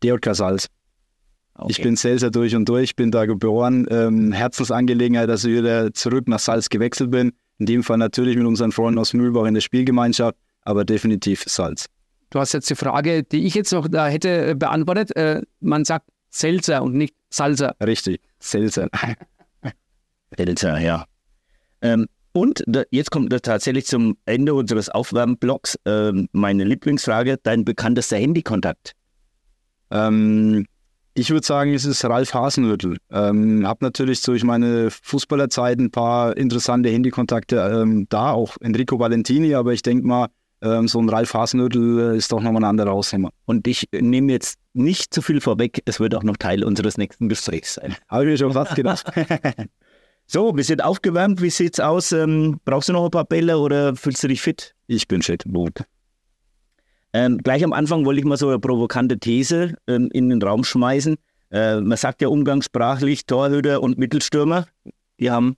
DJK Salz. Okay. Ich bin Selser durch und durch, bin da geboren. Ähm, Herzensangelegenheit, dass ich wieder zurück nach Salz gewechselt bin. In dem Fall natürlich mit unseren Freunden aus Mühlbach in der Spielgemeinschaft, aber definitiv Salz.
Du hast jetzt die Frage, die ich jetzt noch da hätte äh, beantwortet. Äh, man sagt Selzer und nicht Salzer.
Richtig, Selser.
Delta, ja. Ähm, und da, jetzt kommt tatsächlich zum Ende unseres Aufwärmblocks ähm, meine Lieblingsfrage, dein bekanntester Handykontakt.
Ähm, ich würde sagen, es ist Ralf Hasenhüttel. Ähm, habe natürlich durch meine Fußballerzeit ein paar interessante Handykontakte ähm, da, auch Enrico Valentini, aber ich denke mal, ähm, so ein Ralf Hasenhüttel ist doch nochmal ein anderer Aushänger.
Und ich nehme jetzt nicht zu viel vorweg, es wird auch noch Teil unseres nächsten Gesprächs sein.
Habe ich mir schon fast gedacht.
So, wir sind aufgewärmt. Wie sieht's aus? Ähm, brauchst du noch ein paar Bälle oder fühlst du dich fit?
Ich bin fit. Gut.
Ähm, gleich am Anfang wollte ich mal so eine provokante These ähm, in den Raum schmeißen. Äh, man sagt ja umgangssprachlich, Torhüter und Mittelstürmer, die haben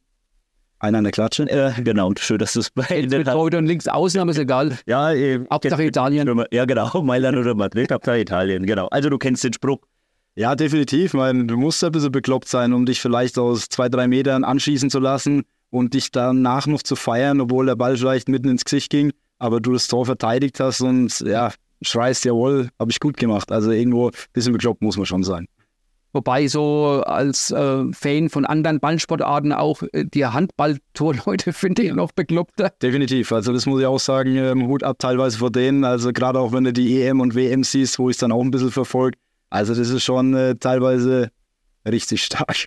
einer an der Klatsche.
Äh, genau, schön, dass du es
bei Mit Torhüter und links außen, aber ist egal.
Ja, äh,
Hauptsache Italien.
Ja, genau, Mailand oder Madrid, Hauptsache Italien, genau. Also du kennst den Spruch.
Ja, definitiv. Meine, du musst ein bisschen bekloppt sein, um dich vielleicht aus zwei, drei Metern anschießen zu lassen. und dich danach noch zu feiern, obwohl der Ball vielleicht mitten ins Gesicht ging, aber du das Tor verteidigt hast und ja, schreist, jawohl, habe ich gut gemacht. Also irgendwo ein bisschen bekloppt muss man schon sein.
Wobei so als äh, Fan von anderen Ballsportarten auch äh, die Handballtorleute finde ich noch bekloppter.
Definitiv. Also das muss ich auch sagen, ähm, Hut ab teilweise vor denen. Also gerade auch wenn du die EM und WM siehst, wo ich es dann auch ein bisschen verfolge. Also das ist schon äh, teilweise richtig stark.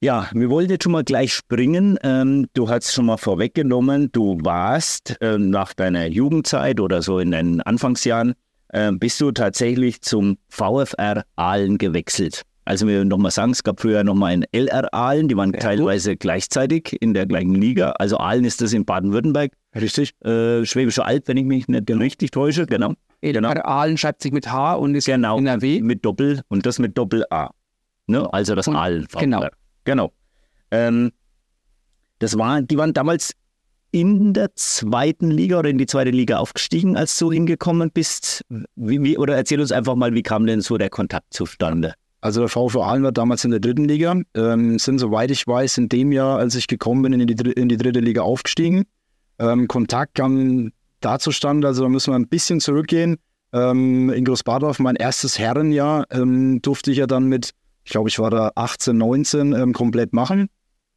Ja, wir wollten jetzt schon mal gleich springen. Ähm, du hast schon mal vorweggenommen, du warst äh, nach deiner Jugendzeit oder so in deinen Anfangsjahren, äh, bist du tatsächlich zum VfR Aalen gewechselt. Also wir nochmal sagen, es gab früher nochmal ein LR Aalen, die waren ja, teilweise gut. gleichzeitig in der gleichen Liga. Also Aalen ist das in Baden-Württemberg.
Richtig.
Äh, Schwäbische Alb, wenn ich mich nicht genau. richtig täusche, genau.
Genau. Aalen schreibt sich mit H und ist
genau,
NRW.
mit Doppel und das mit Doppel A. Ne? Also das und, Aalen.
Genau.
Genau. Ähm, das war, die waren damals in der zweiten Liga oder in die zweite Liga aufgestiegen, als du hingekommen bist. Wie, wie, oder erzähl uns einfach mal, wie kam denn so der Kontakt zustande?
Also der VfL Aalen war damals in der dritten Liga, ähm, sind soweit ich weiß in dem Jahr, als ich gekommen bin, in die, in die dritte Liga aufgestiegen. Ähm, Kontakt kam da zustande, also da müssen wir ein bisschen zurückgehen. Ähm, in Großbadorf, mein erstes Herrenjahr, ähm, durfte ich ja dann mit ich glaube, ich war da 18, 19 ähm, komplett machen.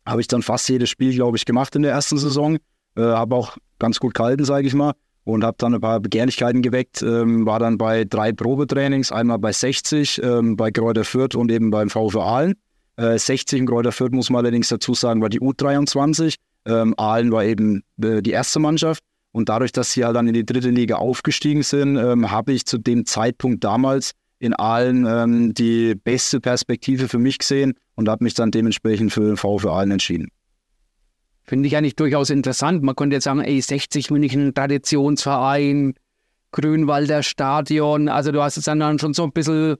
Habe ich dann fast jedes Spiel, glaube ich, gemacht in der ersten Saison. Äh, habe auch ganz gut gehalten, sage ich mal. Und habe dann ein paar Begehrlichkeiten geweckt. Ähm, war dann bei drei Probetrainings, einmal bei 60, ähm, bei Kräuter Fürth und eben beim VfL Aalen. Äh, 60 im Kräuter Fürth, muss man allerdings dazu sagen, war die U23. Ähm, Aalen war eben äh, die erste Mannschaft. Und dadurch, dass sie halt dann in die dritte Liga aufgestiegen sind, ähm, habe ich zu dem Zeitpunkt damals in Aalen ähm, die beste Perspektive für mich gesehen und habe mich dann dementsprechend für den VfL Aalen entschieden.
Finde ich eigentlich durchaus interessant. Man könnte jetzt sagen, ey, 60 München, Traditionsverein, Grünwalder Stadion. Also du hast es dann schon so ein bisschen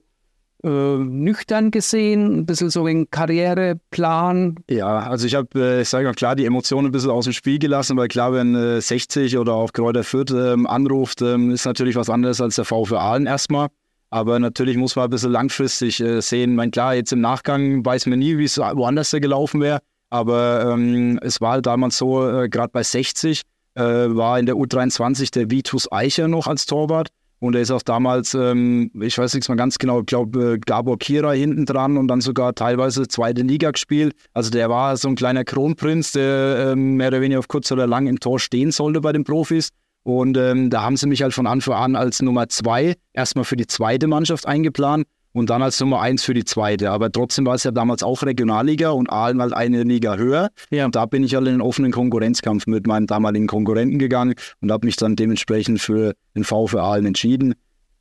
äh, nüchtern gesehen, ein bisschen so ein Karriereplan?
Ja, also ich habe, äh, ich sage mal klar, die Emotionen ein bisschen aus dem Spiel gelassen, weil klar, wenn äh, 60 oder auch Kräuter Fürth ähm, anruft, ähm, ist natürlich was anderes als der VfL Aalen erstmal. Aber natürlich muss man ein bisschen langfristig äh, sehen. Ich meine, klar, jetzt im Nachgang weiß man nie, wie es woanders gelaufen wäre. Aber ähm, es war damals so, äh, gerade bei 60 äh, war in der U23 der Vitus Eicher noch als Torwart. Und er ist auch damals, ähm, ich weiß nicht mal ganz genau, ich glaube, äh, Gabor Kira hinten dran und dann sogar teilweise zweite Liga gespielt. Also der war so ein kleiner Kronprinz, der ähm, mehr oder weniger auf kurz oder lang im Tor stehen sollte bei den Profis. Und ähm, da haben sie mich halt von Anfang an als Nummer zwei erstmal für die zweite Mannschaft eingeplant und dann als Nummer eins für die zweite. Aber trotzdem war es ja damals auch Regionalliga und Aalen halt eine Liga höher. Ja. Und da bin ich halt in den offenen Konkurrenzkampf mit meinen damaligen Konkurrenten gegangen und habe mich dann dementsprechend für den VfL Aalen entschieden.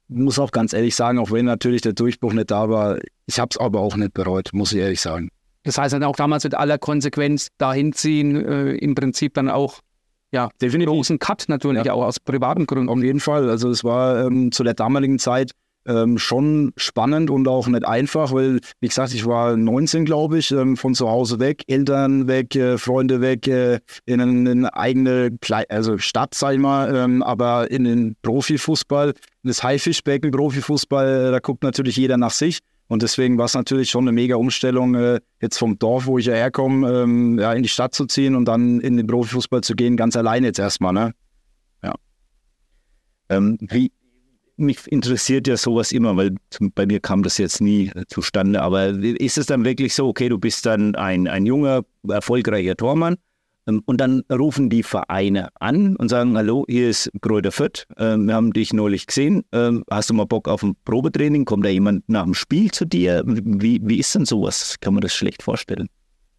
Muss auch ganz ehrlich sagen, auch wenn natürlich der Durchbruch nicht da war, ich habe es aber auch nicht bereut, muss ich ehrlich sagen.
Das heißt dann auch damals mit aller Konsequenz dahin ziehen, äh, im Prinzip dann auch ja, definitiv. großen Cut natürlich, ja. auch aus privaten Gründen.
Auf jeden Fall. Also es war ähm, zu der damaligen Zeit ähm, schon spannend und auch nicht einfach, weil, wie gesagt, ich war 19, glaube ich, ähm, von zu Hause weg, Eltern weg, äh, Freunde weg, äh, in eine eigene Ple also Stadt, sag ich mal, ähm, aber in den Profifußball, das Haifischbecken, Profifußball, äh, da guckt natürlich jeder nach sich. Und deswegen war es natürlich schon eine mega Umstellung, äh, jetzt vom Dorf, wo ich ja herkomme, ähm, ja, in die Stadt zu ziehen und dann in den Profifußball zu gehen, ganz alleine jetzt erstmal. Ne?
Ja. Ähm, wie, mich interessiert ja sowas immer, weil bei mir kam das jetzt nie äh, zustande. Aber ist es dann wirklich so, okay, du bist dann ein, ein junger, erfolgreicher Tormann ähm, und dann rufen die Vereine an und sagen, hallo, hier ist Kräuter Fürth, ähm, wir haben dich neulich gesehen, ähm, hast du mal Bock auf ein Probetraining? Kommt da jemand nach dem Spiel zu dir? Wie, wie ist denn sowas? Kann man das schlecht vorstellen?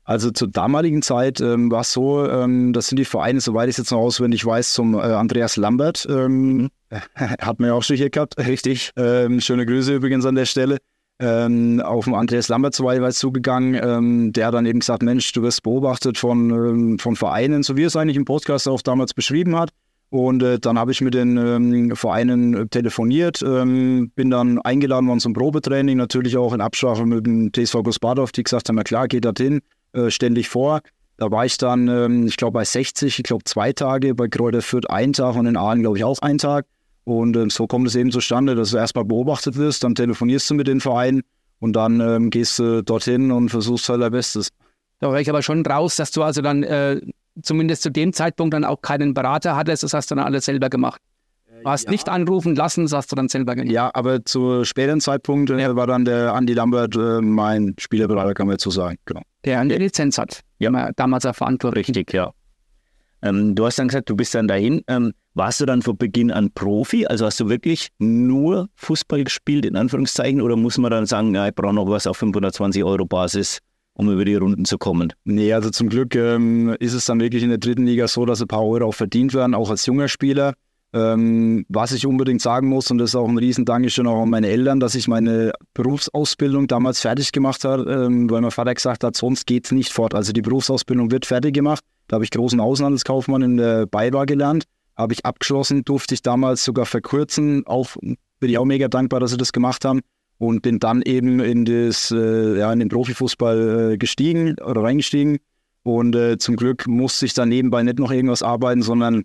Also zur damaligen Zeit ähm, war es so, ähm, das sind die Vereine, soweit ich es jetzt noch auswendig weiß, zum äh, Andreas Lambert. Ähm, mhm. hat man ja auch schon hier gehabt, richtig. Ähm, schöne Grüße übrigens an der Stelle ähm, auf den Andreas Lambert Lamberts zugegangen, ähm, der dann eben gesagt, Mensch, du wirst beobachtet von, von Vereinen, so wie es eigentlich im Podcast auch damals beschrieben hat. Und äh, dann habe ich mit den ähm, Vereinen äh, telefoniert, ähm, bin dann eingeladen worden zum Probetraining, natürlich auch in Absprache mit dem TSV Großbadorf, die gesagt haben, ja klar, geht dorthin, äh, ständig vor. Da war ich dann, ähm, ich glaube, bei 60, ich glaube, zwei Tage, bei Kräuter Fürth einen Tag und in Aalen, glaube ich, auch einen Tag. Und ähm, so kommt es eben zustande, dass du erstmal beobachtet wirst, dann telefonierst du mit den Vereinen und dann ähm, gehst du dorthin und versuchst halt dein Bestes.
Da höre ich aber schon raus, dass du also dann äh, zumindest zu dem Zeitpunkt dann auch keinen Berater hattest, das hast du dann alles selber gemacht. Du hast ja. nicht anrufen lassen, das hast du dann selber gemacht.
Ja, aber zu späteren Zeitpunkt äh, war dann der Andi Lambert äh, mein Spielerberater, kann man jetzt so sagen. Genau.
Der eine Lizenz hat. Ja. Damals er verantwortlich.
Richtig, ja. Ähm, du hast dann gesagt, du bist dann dahin. Ähm, warst du dann von Beginn an Profi? Also hast du wirklich nur Fußball gespielt, in Anführungszeichen? Oder muss man dann sagen, ja, ich brauche noch was auf 520 Euro Basis, um über die Runden zu kommen?
Nee, also zum Glück ähm, ist es dann wirklich in der dritten Liga so, dass ein paar Euro auch verdient werden, auch als junger Spieler. Ähm, was ich unbedingt sagen muss, und das ist auch ein Riesendankeschön auch an meine Eltern, dass ich meine Berufsausbildung damals fertig gemacht habe, ähm, weil mein Vater gesagt hat, sonst geht es nicht fort. Also die Berufsausbildung wird fertig gemacht. Da habe ich großen Außenhandelskaufmann in der Bayer gelernt, habe ich abgeschlossen, durfte ich damals sogar verkürzen. Auch bin ich auch mega dankbar, dass sie das gemacht haben und bin dann eben in, das, äh, ja, in den Profifußball äh, gestiegen oder reingestiegen. Und äh, zum Glück musste ich dann nebenbei nicht noch irgendwas arbeiten, sondern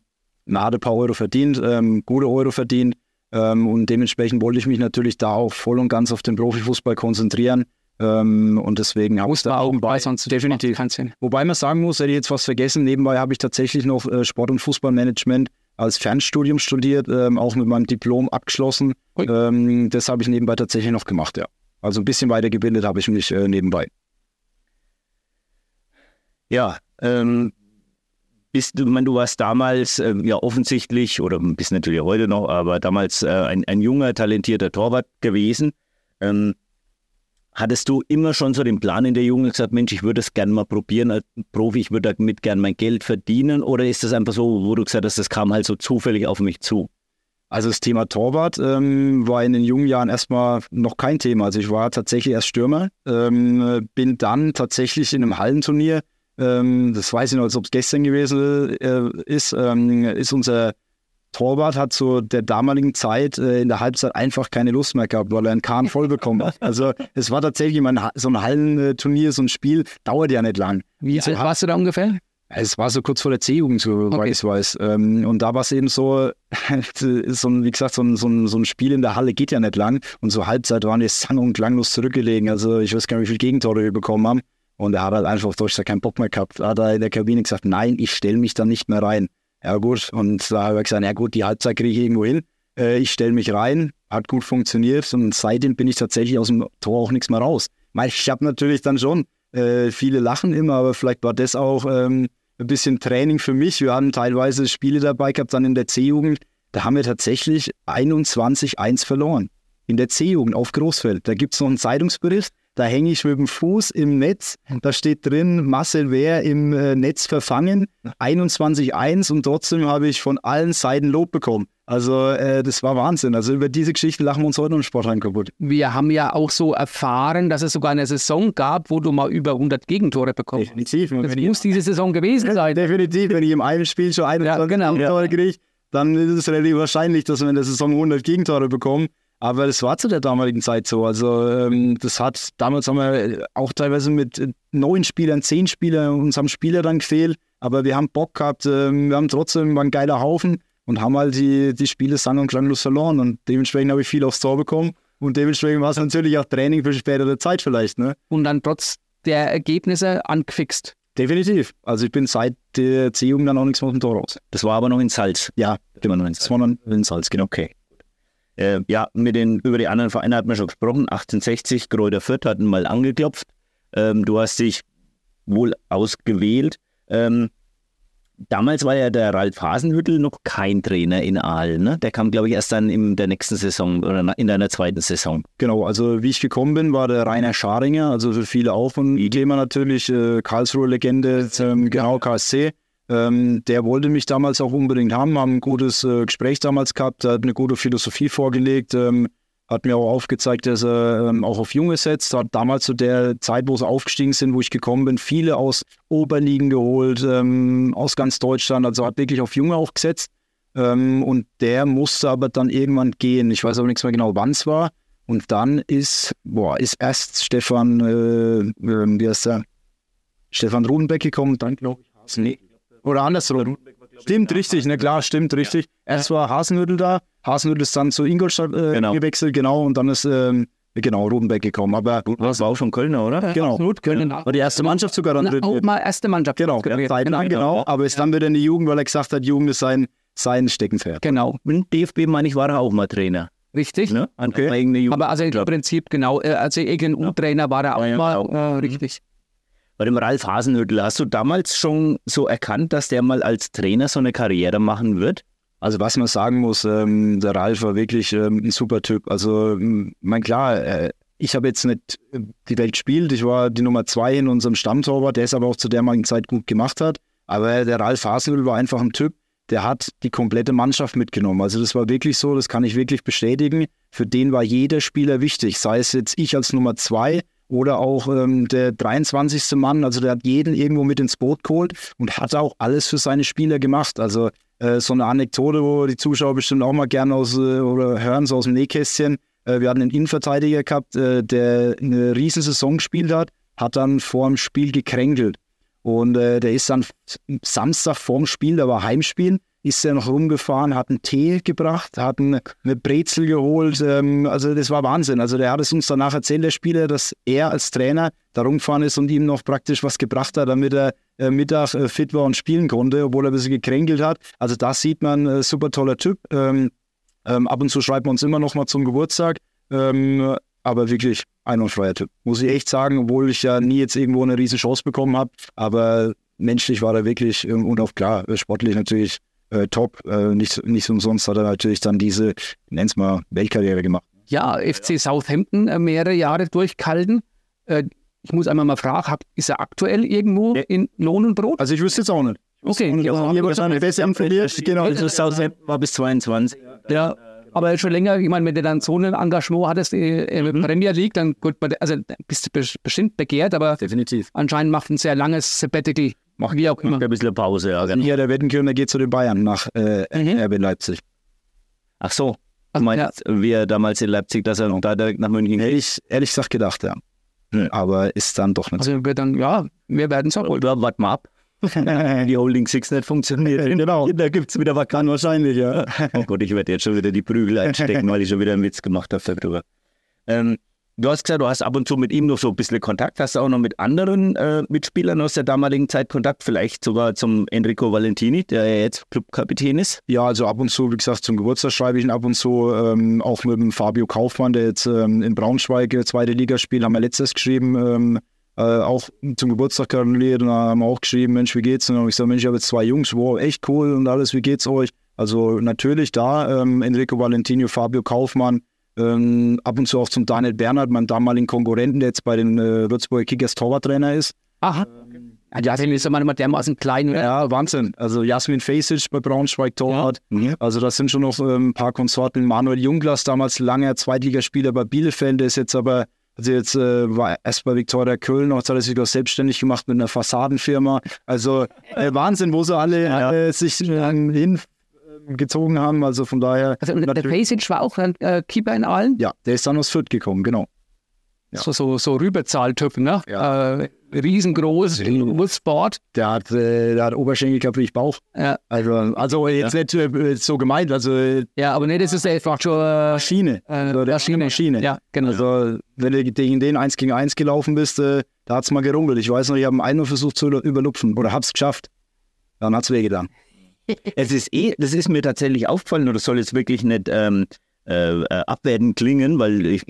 hat ein paar Euro verdient, ähm, gute Euro verdient. Ähm, und dementsprechend wollte ich mich natürlich da auch voll und ganz auf den Profifußball konzentrieren. Ähm, und deswegen
habe ich da auch bei, sonst
definitiv. Wobei man sagen muss, hätte ich jetzt was vergessen, nebenbei habe ich tatsächlich noch äh, Sport- und Fußballmanagement als Fernstudium studiert, ähm, auch mit meinem Diplom abgeschlossen. Ähm, das habe ich nebenbei tatsächlich noch gemacht, ja. Also ein bisschen weitergebildet habe ich mich äh, nebenbei.
Ja, ähm, bist du, man, du warst damals äh, ja offensichtlich oder bist natürlich heute noch, aber damals äh, ein, ein junger, talentierter Torwart gewesen. Ähm, Hattest du immer schon so den Plan in der Jugend gesagt, Mensch, ich würde es gerne mal probieren als Profi, ich würde damit gerne mein Geld verdienen? Oder ist das einfach so, wo du gesagt hast, das kam halt so zufällig auf mich zu?
Also das Thema Torwart ähm, war in den jungen Jahren erstmal noch kein Thema. Also ich war tatsächlich erst Stürmer, ähm, bin dann tatsächlich in einem Hallenturnier, ähm, das weiß ich noch, als ob es gestern gewesen äh, ist, ähm, ist unser Torwart hat zu der damaligen Zeit äh, in der Halbzeit einfach keine Lust mehr gehabt, weil er einen Kahn voll bekommen hat. Also es war tatsächlich immer so ein Hallenturnier, so ein Spiel, dauert ja nicht lang.
Wie alt warst du da ungefähr?
Es war so kurz vor der C-Jugend, so okay. ich weiß. Ähm, und da war es eben so, so ein, wie gesagt, so ein, so, ein, so ein Spiel in der Halle geht ja nicht lang. Und so Halbzeit waren wir sang- und klanglos zurückgelegen. Also ich weiß gar nicht, wie viele Gegentore wir bekommen haben. Und er hat halt einfach Deutsch keinen Bock mehr gehabt. Hat er in der Kabine gesagt, nein, ich stelle mich da nicht mehr rein. Ja gut, und da habe ich gesagt, ja gut, die Halbzeit kriege ich irgendwo hin. Äh, ich stelle mich rein, hat gut funktioniert und seitdem bin ich tatsächlich aus dem Tor auch nichts mehr raus. Ich habe natürlich dann schon äh, viele lachen immer, aber vielleicht war das auch ähm, ein bisschen Training für mich. Wir haben teilweise Spiele dabei gehabt, dann in der C-Jugend. Da haben wir tatsächlich 21-1 verloren. In der C-Jugend auf Großfeld. Da gibt es noch einen Zeitungsbericht da hänge ich mit dem Fuß im Netz. Da steht drin, Marcel Wehr im äh, Netz verfangen, 21-1 und trotzdem habe ich von allen Seiten Lob bekommen. Also äh, das war Wahnsinn. Also über diese Geschichte lachen wir uns heute im Sportheim kaputt.
Wir haben ja auch so erfahren, dass es sogar eine Saison gab, wo du mal über 100 Gegentore bekommst.
Definitiv.
Das muss diese Saison gewesen sein.
Definitiv. Wenn ich im einen Spiel schon 21 ja, genau. Gegentore kriege, dann ist es relativ wahrscheinlich, dass wir in der Saison 100 Gegentore bekommen. Aber das war zu der damaligen Zeit so. Also ähm, das hat, damals haben wir auch teilweise mit neun Spielern, zehn Spielern, uns haben Spieler dann gefehlt. Aber wir haben Bock gehabt, ähm, wir haben trotzdem, war ein geiler Haufen und haben halt die, die Spiele sang- und klanglos verloren. Und dementsprechend habe ich viel aufs Tor bekommen. Und dementsprechend war es natürlich auch Training für spätere Zeit vielleicht. Ne?
Und dann trotz der Ergebnisse angefixt.
Definitiv. Also ich bin seit der Erziehung dann auch nichts mehr aus dem Tor raus.
Das war aber noch in Salz.
Ja, immer noch in Salz. Das war noch in Salz, genau.
Okay. Äh, ja, mit den, über die anderen Vereine hat man schon gesprochen. 1860, Kräuter Fürth hatten mal angeklopft. Ähm, du hast dich wohl ausgewählt. Ähm, damals war ja der Ralf Hasenhüttel noch kein Trainer in Aalen. Ne? Der kam, glaube ich, erst dann in der nächsten Saison oder in deiner zweiten Saison.
Genau, also wie ich gekommen bin, war der Rainer Scharinger, also für viele auch von Idlemer natürlich, äh, Karlsruhe-Legende, ähm, genau, KSC. Ähm, der wollte mich damals auch unbedingt haben, haben ein gutes äh, Gespräch damals gehabt, hat eine gute Philosophie vorgelegt, ähm, hat mir auch aufgezeigt, dass er ähm, auch auf Junge setzt, hat damals zu der Zeit, wo sie aufgestiegen sind, wo ich gekommen bin, viele aus Oberligen geholt, ähm, aus ganz Deutschland, also hat wirklich auf Junge auch gesetzt. Ähm, und der musste aber dann irgendwann gehen. Ich weiß aber nichts mehr genau, wann es war. Und dann ist, boah, ist erst Stefan, äh, äh wie heißt der? Stefan Rudenbeck gekommen, dann glaube ich, nee, oder andersrum. Stimmt, richtig, ne, klar, stimmt, richtig. Erst war Hasenhüttel da, Hasenhüttel ist dann zu Ingolstadt äh, genau. gewechselt, genau, und dann ist ähm, genau, Rodenbeck gekommen. Aber
Das war auch schon Kölner, oder?
genau.
Absolut, können
War die erste Mannschaft sogar dann drin.
auch mal erste Mannschaft.
Genau, Zeit lang, genau. Aber ist dann wieder in die Jugend, weil er gesagt hat, Jugend ist sein, sein Steckenpferd.
Genau,
Mit dem DFB, meine ich, war er auch mal Trainer.
richtig.
Ne?
Okay.
Aber also im. Prinzip genau, äh, also irgendein U-Trainer war er auch mal,
auch.
äh, richtig.
Bei dem Ralf Hasenhüttl, hast du damals schon so erkannt, dass der mal als Trainer so eine Karriere machen wird?
Also was man sagen muss, ähm, der Ralf war wirklich ähm, ein super Typ. Also ähm, mein klar, äh, ich habe jetzt nicht äh, die Welt gespielt, ich war die Nummer zwei in unserem Stammtorwart, der es aber auch zu der Zeit gut gemacht hat. Aber der Ralf Hasenhüttl war einfach ein Typ, der hat die komplette Mannschaft mitgenommen. Also das war wirklich so, das kann ich wirklich bestätigen. Für den war jeder Spieler wichtig, sei es jetzt ich als Nummer zwei oder auch ähm, der 23. Mann. Also der hat jeden irgendwo mit ins Boot geholt und hat auch alles für seine Spieler gemacht. Also äh, so eine Anekdote, wo die Zuschauer bestimmt auch mal gerne aus äh, oder hören, so aus dem Nähkästchen. Äh, wir hatten einen Innenverteidiger gehabt, äh, der eine riesen Saison gespielt hat, hat dann vor dem Spiel gekränkelt. Und äh, der ist dann Samstag vorm Spiel, da war Heimspiel, ist er noch rumgefahren, hat einen Tee gebracht, hat eine, Brezel geholt. Ähm, also das war Wahnsinn. Also der hat es uns danach erzählt, der Spieler, dass er als Trainer da rumgefahren ist und ihm noch praktisch was gebracht hat, damit er äh, Mittag äh, fit war und spielen konnte, obwohl er ein bisschen gekränkelt hat. Also da sieht man, äh, super toller Typ. Ähm, ähm, ab und zu schreibt man uns immer noch mal zum Geburtstag. Aber wirklich einwandfreier Typ. Muss ich echt sagen, obwohl ich ja nie jetzt irgendwo eine riesen Chance bekommen habe. Aber menschlich war er wirklich und auch klar, sportlich natürlich äh, top. Äh, nicht, nicht umsonst hat er natürlich dann diese, nenn's mal, Weltkarriere gemacht.
Ja, FC Southampton äh, mehrere Jahre durchgehalten. Äh, ich muss einmal mal fragen, hab, ist er aktuell irgendwo in Lohn und Brot?
Also ich wüsste jetzt auch nicht.
Okay,
Und,
ja,
also, hier wahrscheinlich besser informiert. Genau.
Also Southampton war bis 22.
Ja, aber schon länger, ich meine, wenn du dann so ein Engagement hattest äh, in der Premier League, dann gut, also bist du bes- bestimmt begehrt, aber
Definitiv.
anscheinend macht ein sehr langes Sabbatical.
Macht
wie auch immer.
Macht ein bisschen Pause, ja. Genau.
Hier der Wettenkönig geht zu den Bayern nach äh,
Mhm.
RB Leipzig.
Ach so. Du
Also,
meinst, wie er damals in Leipzig, dass er da direkt nach München
Hätte
geht?
ich ehrlich gesagt gedacht, ja.
Ja.
Aber ist dann doch nicht so.
Also wir dann, ja, wir werden es auch wohl.
Ja, warte mal ab. die Holding Six nicht funktioniert.
Genau.
Da gibt es wieder Vakan wahrscheinlich, ja. Oh Gott, ich werde jetzt schon wieder die Prügel einstecken, weil ich schon wieder einen Witz gemacht habe darüber. Ähm, du hast gesagt, du hast ab und zu mit ihm noch so ein bisschen Kontakt. Hast du auch noch mit anderen äh, Mitspielern aus der damaligen Zeit Kontakt? Vielleicht sogar zum Enrico Valentini, der ja jetzt Clubkapitän ist?
Ja, also ab und zu, wie gesagt, zum Geburtstag schreibe ich ihn ab und zu. Ähm, auch mit dem Fabio Kaufmann, der jetzt ähm, in Braunschweig äh, zweite Liga spielt, haben wir letztes geschrieben. Ähm, äh, auch zum Geburtstag gratuliert und haben auch geschrieben, Mensch, wie geht's? Und ich gesagt, Mensch, ich habe jetzt zwei Jungs, wow, echt cool und alles, wie geht's euch? Also natürlich da, ähm, Enrico Valentino, Fabio Kaufmann, ähm, ab und zu auch zum Daniel Bernhard, meinem damaligen Konkurrenten, der jetzt bei den äh, Würzburger Kickers Torwarttrainer ist.
Aha. Ja, der ist ja manchmal dermaßen klein. Ja.
Ja, Wahnsinn. Also Jasmin Fesic bei Braunschweig Torwart. Also das sind schon noch ähm, ein paar Konsorten. Manuel Junglas, damals langer Zweitligaspieler bei Bielefeld, der ist jetzt aber, also jetzt äh, war erst bei Viktoria Köln, noch hat er sich auch selbstständig gemacht mit einer Fassadenfirma. Also äh, Wahnsinn, wo sie alle äh, sich äh, hin gezogen haben. Also von daher,
Also, der Pesic war auch ein äh, Keeper in allen.
ja, der ist dann aus Fürth gekommen, genau. Ja.
So, so, so Rüberzahltyp, ne? Äh, riesengroß, Wurstsport.
Der hat, äh, der hat Oberschenkel gehabt, wie ich Bauch.
Ja.
Also, also jetzt nicht äh, so gemeint, also äh,
ja, aber nee, das ist einfach schon äh,
Maschine.
äh,
Also, der
Maschine.
Maschine.
Ja, genau.
Also, wenn du gegen den 1 gegen 1 gelaufen bist, äh, da hat es mal gerumpelt. Ich weiß noch, ich habe einen versucht zu überlupfen oder hab's geschafft. Dann hat's wehgetan.
Es ist eh, das ist mir tatsächlich aufgefallen, und das soll jetzt wirklich nicht ähm, äh, äh, abwertend klingen, weil ich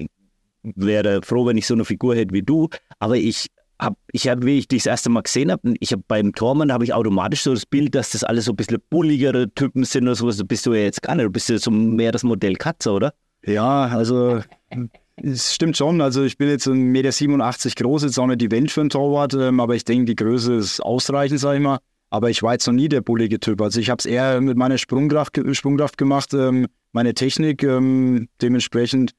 wäre froh, wenn ich so eine Figur hätte wie du. Aber ich habe, ich hab, wie ich dich das erste Mal gesehen habe, ich habe beim Tormann habe ich automatisch so das Bild, dass das alles so ein bisschen bulligere Typen sind oder sowas. Bist du ja jetzt gar nicht. Du bist ja so mehr das Modell Katze, oder?
Ja, also es stimmt schon. Also ich bin jetzt 1,87 Meter groß, jetzt auch nicht die Welt für einen Torwart, ähm, aber ich denke, die Größe ist ausreichend, sag ich mal. Aber ich war jetzt noch nie der bullige Typ. Also ich habe es eher mit meiner Sprungkraft, Sprungkraft gemacht, ähm, meine Technik. Ähm, dementsprechend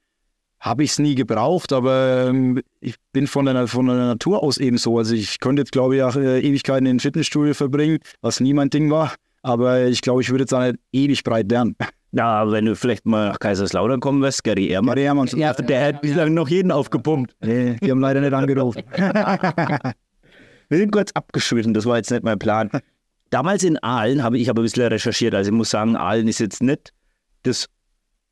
habe ich es nie gebraucht, aber ähm, ich bin von der, von der Natur aus eben so. Also ich könnte jetzt, glaube ich, auch äh, Ewigkeiten in Fitnessstudio verbringen, was nie mein Ding war. Aber ich glaube, ich würde jetzt auch nicht ewig breit werden.
Ja, wenn du vielleicht mal nach Kaiserslautern kommen wirst, Gary Ehrmann.
Maria Hermanns.
Ja,
Der hat bislang noch jeden aufgepumpt.
Nee, die haben leider nicht angerufen.
Wir sind kurz abgeschwitten, das war jetzt nicht mein Plan. Damals in Aalen habe ich aber ein bisschen recherchiert. Also ich muss sagen, Aalen ist jetzt nicht das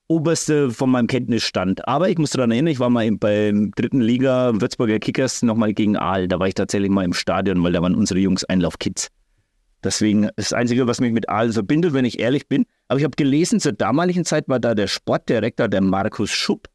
oberste von meinem Kenntnisstand. Aber ich muss daran erinnern, ich war mal beim dritten Liga Würzburger Kickers nochmal gegen Aal. Da war ich tatsächlich mal im Stadion, weil da waren unsere Jungs Einlaufkids. Deswegen das Einzige, was mich mit Aal verbindet, wenn ich ehrlich bin. Aber ich habe gelesen, zur damaligen Zeit war da der Sportdirektor, der Markus Schupp,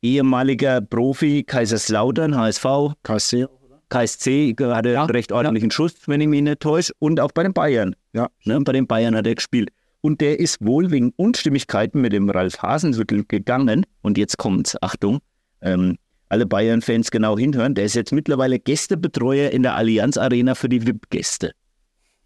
ehemaliger Profi Kaiserslautern, HSV,
KSC.
KSC hatte
Ja,
recht ordentlichen Schuss, wenn ich mich nicht täusche, und auch bei den Bayern.
Ja.
Ne, bei den Bayern hat er gespielt. Und der ist wohl wegen Unstimmigkeiten mit dem Ralf Hasenhüttl gegangen. Und jetzt kommt's, Achtung, ähm, alle Bayern-Fans genau hinhören. Der ist jetzt mittlerweile Gästebetreuer in der Allianz Arena für die VIP-Gäste.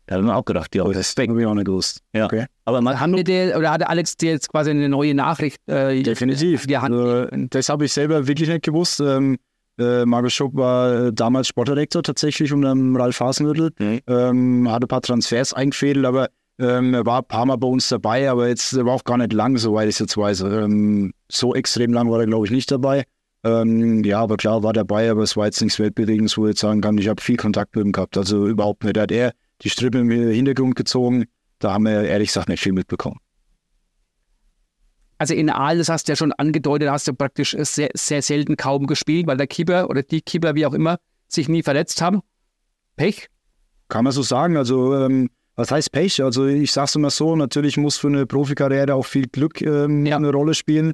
Da haben wir auch gedacht, ja,
Oh, das habe ich auch nicht gewusst.
ja.
okay.
Aber man
Haben wir der, oder hatte Alex dir jetzt quasi eine neue Nachricht? Äh,
Definitiv.
in Die Hand
das habe ich selber wirklich nicht gewusst. Ähm, äh, Markus Schupp war äh, damals Sportdirektor tatsächlich unter dem Ralf Hasenhüttl.
Mhm.
Ähm, hatte ein paar Transfers eingefädelt, aber ähm, er war ein paar Mal bei uns dabei, aber jetzt er war auch gar nicht lang, soweit ich es jetzt weiß. Ähm, so extrem lang war er, glaube ich, nicht dabei. Ähm, ja, aber klar war dabei, aber es war jetzt nichts Weltbewegendes, wo ich jetzt sagen kann, ich habe viel Kontakt mit ihm gehabt. Also überhaupt nicht. Da hat er die Strippe im Hintergrund gezogen. Da haben wir ehrlich gesagt nicht viel mitbekommen.
Also in Aal, das hast du ja schon angedeutet, hast du praktisch sehr, sehr selten kaum gespielt, weil der Keeper oder die Keeper, wie auch immer, sich nie verletzt haben. Pech.
Kann man so sagen. Also, ähm, was heißt Pech? Also, ich sag's immer so: natürlich muss für eine Profikarriere auch viel Glück ähm,
Ja.
eine Rolle spielen.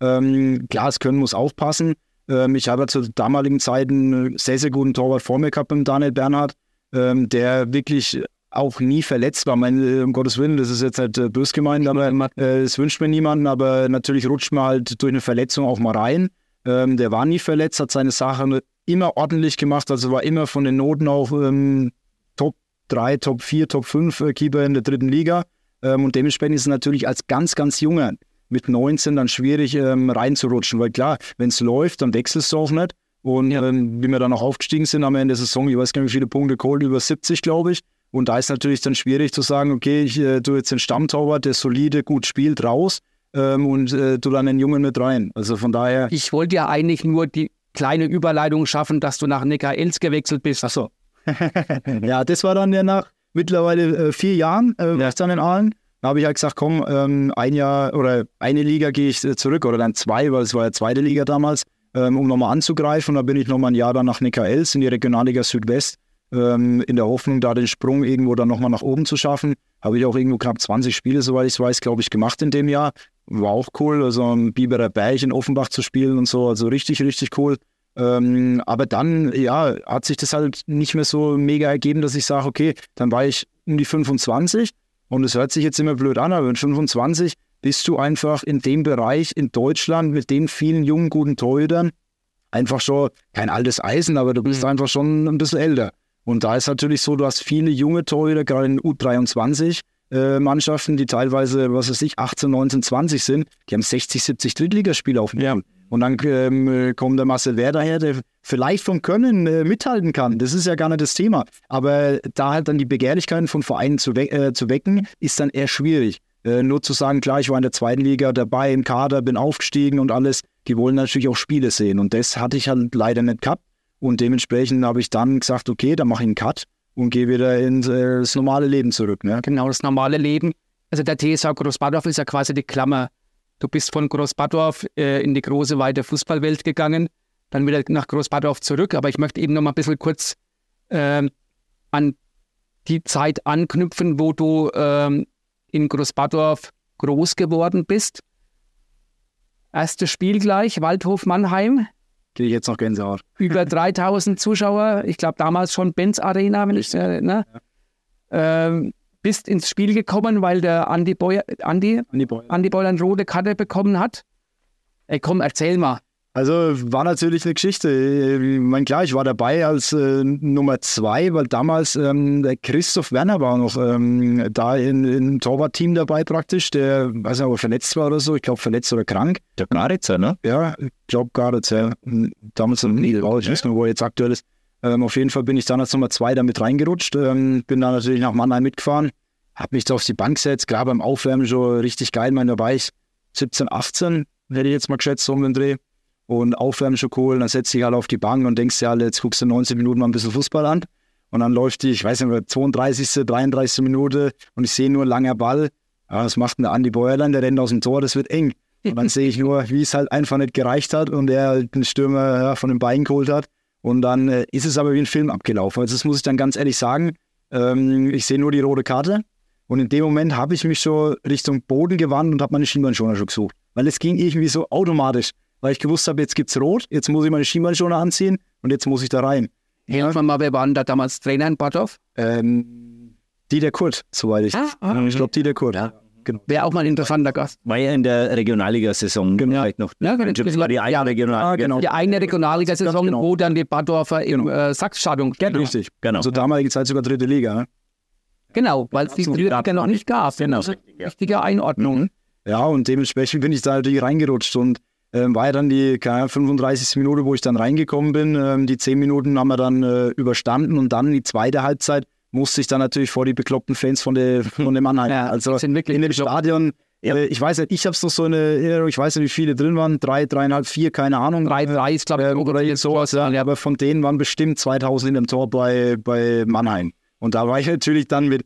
Ähm, klar, das Können muss aufpassen. Ähm, ich habe zur damaligen Zeit einen sehr, sehr guten Torwart vor mir gehabt, mit Daniel Bernhard, ähm, der wirklich auch nie verletzt war. Mein, äh, um Gottes Willen, das ist jetzt nicht äh, bös gemeint, aber äh, das wünscht mir niemanden. Aber natürlich rutscht man halt durch eine Verletzung auch mal rein. Ähm, der war nie verletzt, hat seine Sache immer ordentlich gemacht, also war immer von den Noten auch ähm, Top 3, Top 4, Top 5 äh, Keeper in der dritten Liga. Ähm, und dementsprechend ist es natürlich als ganz, ganz junger mit 19 dann schwierig ähm, reinzurutschen, weil klar, wenn es läuft, dann wechselst du auch nicht. Und ähm, wie wir dann auch aufgestiegen sind am Ende der Saison, ich weiß gar nicht, wie viele Punkte geholt, über 70, glaube ich. Und da ist natürlich dann schwierig zu sagen, okay, ich äh, tue jetzt den Stammtorwart, der solide, gut spielt, raus ähm, und äh, tu dann den Jungen mit rein. Also von daher.
Ich wollte ja eigentlich nur die kleine Überleitung schaffen, dass du nach Neckar-Elz gewechselt bist.
Achso. ja, das war dann ja nach mittlerweile äh, vier Jahren, äh, ich dann in Aalen. Da habe ich halt gesagt, komm, ähm, ein Jahr oder eine Liga gehe ich äh, zurück oder dann zwei, weil es war ja zweite Liga damals, ähm, um nochmal anzugreifen. Und da bin ich nochmal ein Jahr dann nach Neckar-Elz in die Regionalliga Südwest, ähm, in der Hoffnung, da den Sprung irgendwo dann nochmal nach oben zu schaffen. Habe ich auch irgendwo knapp 20 Spiele, soweit ich es weiß, glaube ich, gemacht in dem Jahr. War auch cool, also am Biberer Berg in Offenbach zu spielen und so, also richtig, richtig cool. Ähm, aber dann, ja, hat sich das halt nicht mehr so mega ergeben, dass ich sage, okay, dann war ich um die 25 und es hört sich jetzt immer blöd an, aber mit 25 bist du einfach in dem Bereich in Deutschland mit den vielen jungen, guten Torhütern einfach schon kein altes Eisen, aber du bist einfach schon ein bisschen älter. Und da ist natürlich so, du hast viele junge Torhüter, gerade in U23 äh, Mannschaften, die teilweise, was weiß ich, 18, 19, 20 sind, die haben 60, 70 Drittligaspiele auf dem
Ja.
Und dann ähm, äh, kommt der Marcel Werder her, der vielleicht vom Können äh, mithalten kann. Das ist ja gar nicht das Thema. Aber da halt dann die Begehrlichkeiten von Vereinen zu, we äh, zu wecken, ist dann eher schwierig. Äh, nur zu sagen, klar, ich war in der zweiten Liga dabei, im Kader, bin aufgestiegen und alles. Die wollen natürlich auch Spiele sehen. Und das hatte ich halt leider nicht gehabt. Und dementsprechend habe ich dann gesagt, okay, dann mache ich einen Cut und gehe wieder ins äh, das normale Leben zurück. Ne?
Genau, das normale Leben. Also der TSV Großbadorf ist ja quasi die Klammer. Du bist von Großbadorf äh, in die große, weite Fußballwelt gegangen, dann wieder nach Großbadorf zurück. Aber ich möchte eben noch mal ein bisschen kurz ähm, an die Zeit anknüpfen, wo du ähm, in Großbadorf groß geworden bist. Erstes Spiel gleich, Waldhof Mannheim,
Gehe ich jetzt noch Gänsehaut.
über 3000 Zuschauer. Ich glaube damals schon Benz Arena, wenn ich äh, ne? ähm, bist ins Spiel gekommen, weil der Andi Boy, Andi,
An die Bäume.
Andi Boy eine rote Karte bekommen hat. Ey, komm, erzähl mal.
Also war natürlich eine Geschichte. Ich meine, klar, ich war dabei als äh, Nummer zwei, weil damals ähm, der Christoph Werner war noch ähm, da in, im Torwartteam dabei praktisch, der, weiß nicht, ob er verletzt war oder so, ich glaube verletzt oder krank.
Der Garitzer, ne?
Ja, ich glaube gar nicht. Ja. Damals oh, ich weiß nicht, wo er jetzt aktuell ist. Ähm, auf jeden Fall bin ich dann als Nummer zwei damit reingerutscht, ähm, bin dann natürlich nach Mannheim mitgefahren, habe mich da auf die Bank gesetzt, klar beim Aufwärmen schon richtig geil, ich meine, da war ich 17, 18, hätte ich jetzt mal geschätzt, so um den Dreh. Und Aufwärmen schon cool, dann setzt dich halt auf die Bank und denkst dir halt, jetzt guckst du 19 Minuten mal ein bisschen Fußball an. Und dann läuft die, ich weiß nicht mehr, 32., 33. Minute und ich sehe nur langer Ball. Ja, was macht denn der Andi Bäuerlein? Der rennt aus dem Tor, das wird eng. Und dann sehe ich nur, wie es halt einfach nicht gereicht hat und er halt den Stürmer ja, von den Beinen geholt hat. Und dann äh, ist es aber wie ein Film abgelaufen. Also das muss ich dann ganz ehrlich sagen. Ähm, ich sehe nur die rote Karte. Und in dem Moment habe ich mich schon Richtung Boden gewandt und habe meine Schienbeinschoner schon gesucht. Weil es ging irgendwie so automatisch. Weil ich gewusst habe, jetzt gibt's Rot, jetzt muss ich meine Schienbeinschoner anziehen und jetzt muss ich da rein.
Helfen wir mal, wer waren da damals Trainer in Badorf?
Ähm, Dieter Kurt, soweit ich.
ah,
ich glaube, Dieter Kurt. Ja.
Genau. Wäre auch mal ein interessanter Gast.
War ja in der Regionalliga-Saison
Genau.
vielleicht noch.
Ja, genau.
Das war die eine
Ja.
Regionalliga.
Ah, genau.
Die eine Regionalliga-Saison,
genau.
wo dann die Badorfer im äh, Sachsstadion genau.
Richtig.
Genau.
Also damalige Zeit sogar dritte Liga. ne?
genau, weil es die
Absolut.
Liga noch nicht gab.
Genau.
Richtige Einordnung.
Ja, und dementsprechend bin ich da natürlich reingerutscht und ähm, war ja dann die keine Ahnung, 35. Minute, wo ich dann reingekommen bin. Ähm, die 10 Minuten haben wir dann äh, überstanden und dann die zweite Halbzeit musste ich dann natürlich vor die bekloppten Fans von, der, von dem Mannheim.
Ja,
also
die sind wirklich
in dem. Stadion,
Ja.
äh, ich weiß nicht, ich habe noch so eine Erinnerung, ich weiß nicht, wie viele drin waren, drei, dreieinhalb, vier, keine Ahnung.
3-3 ist, glaube ich,
Ähm, oder jetzt sowas, ja. Aber von denen waren bestimmt 2000 in dem Tor bei, bei Mannheim. Und da war ich natürlich dann mit,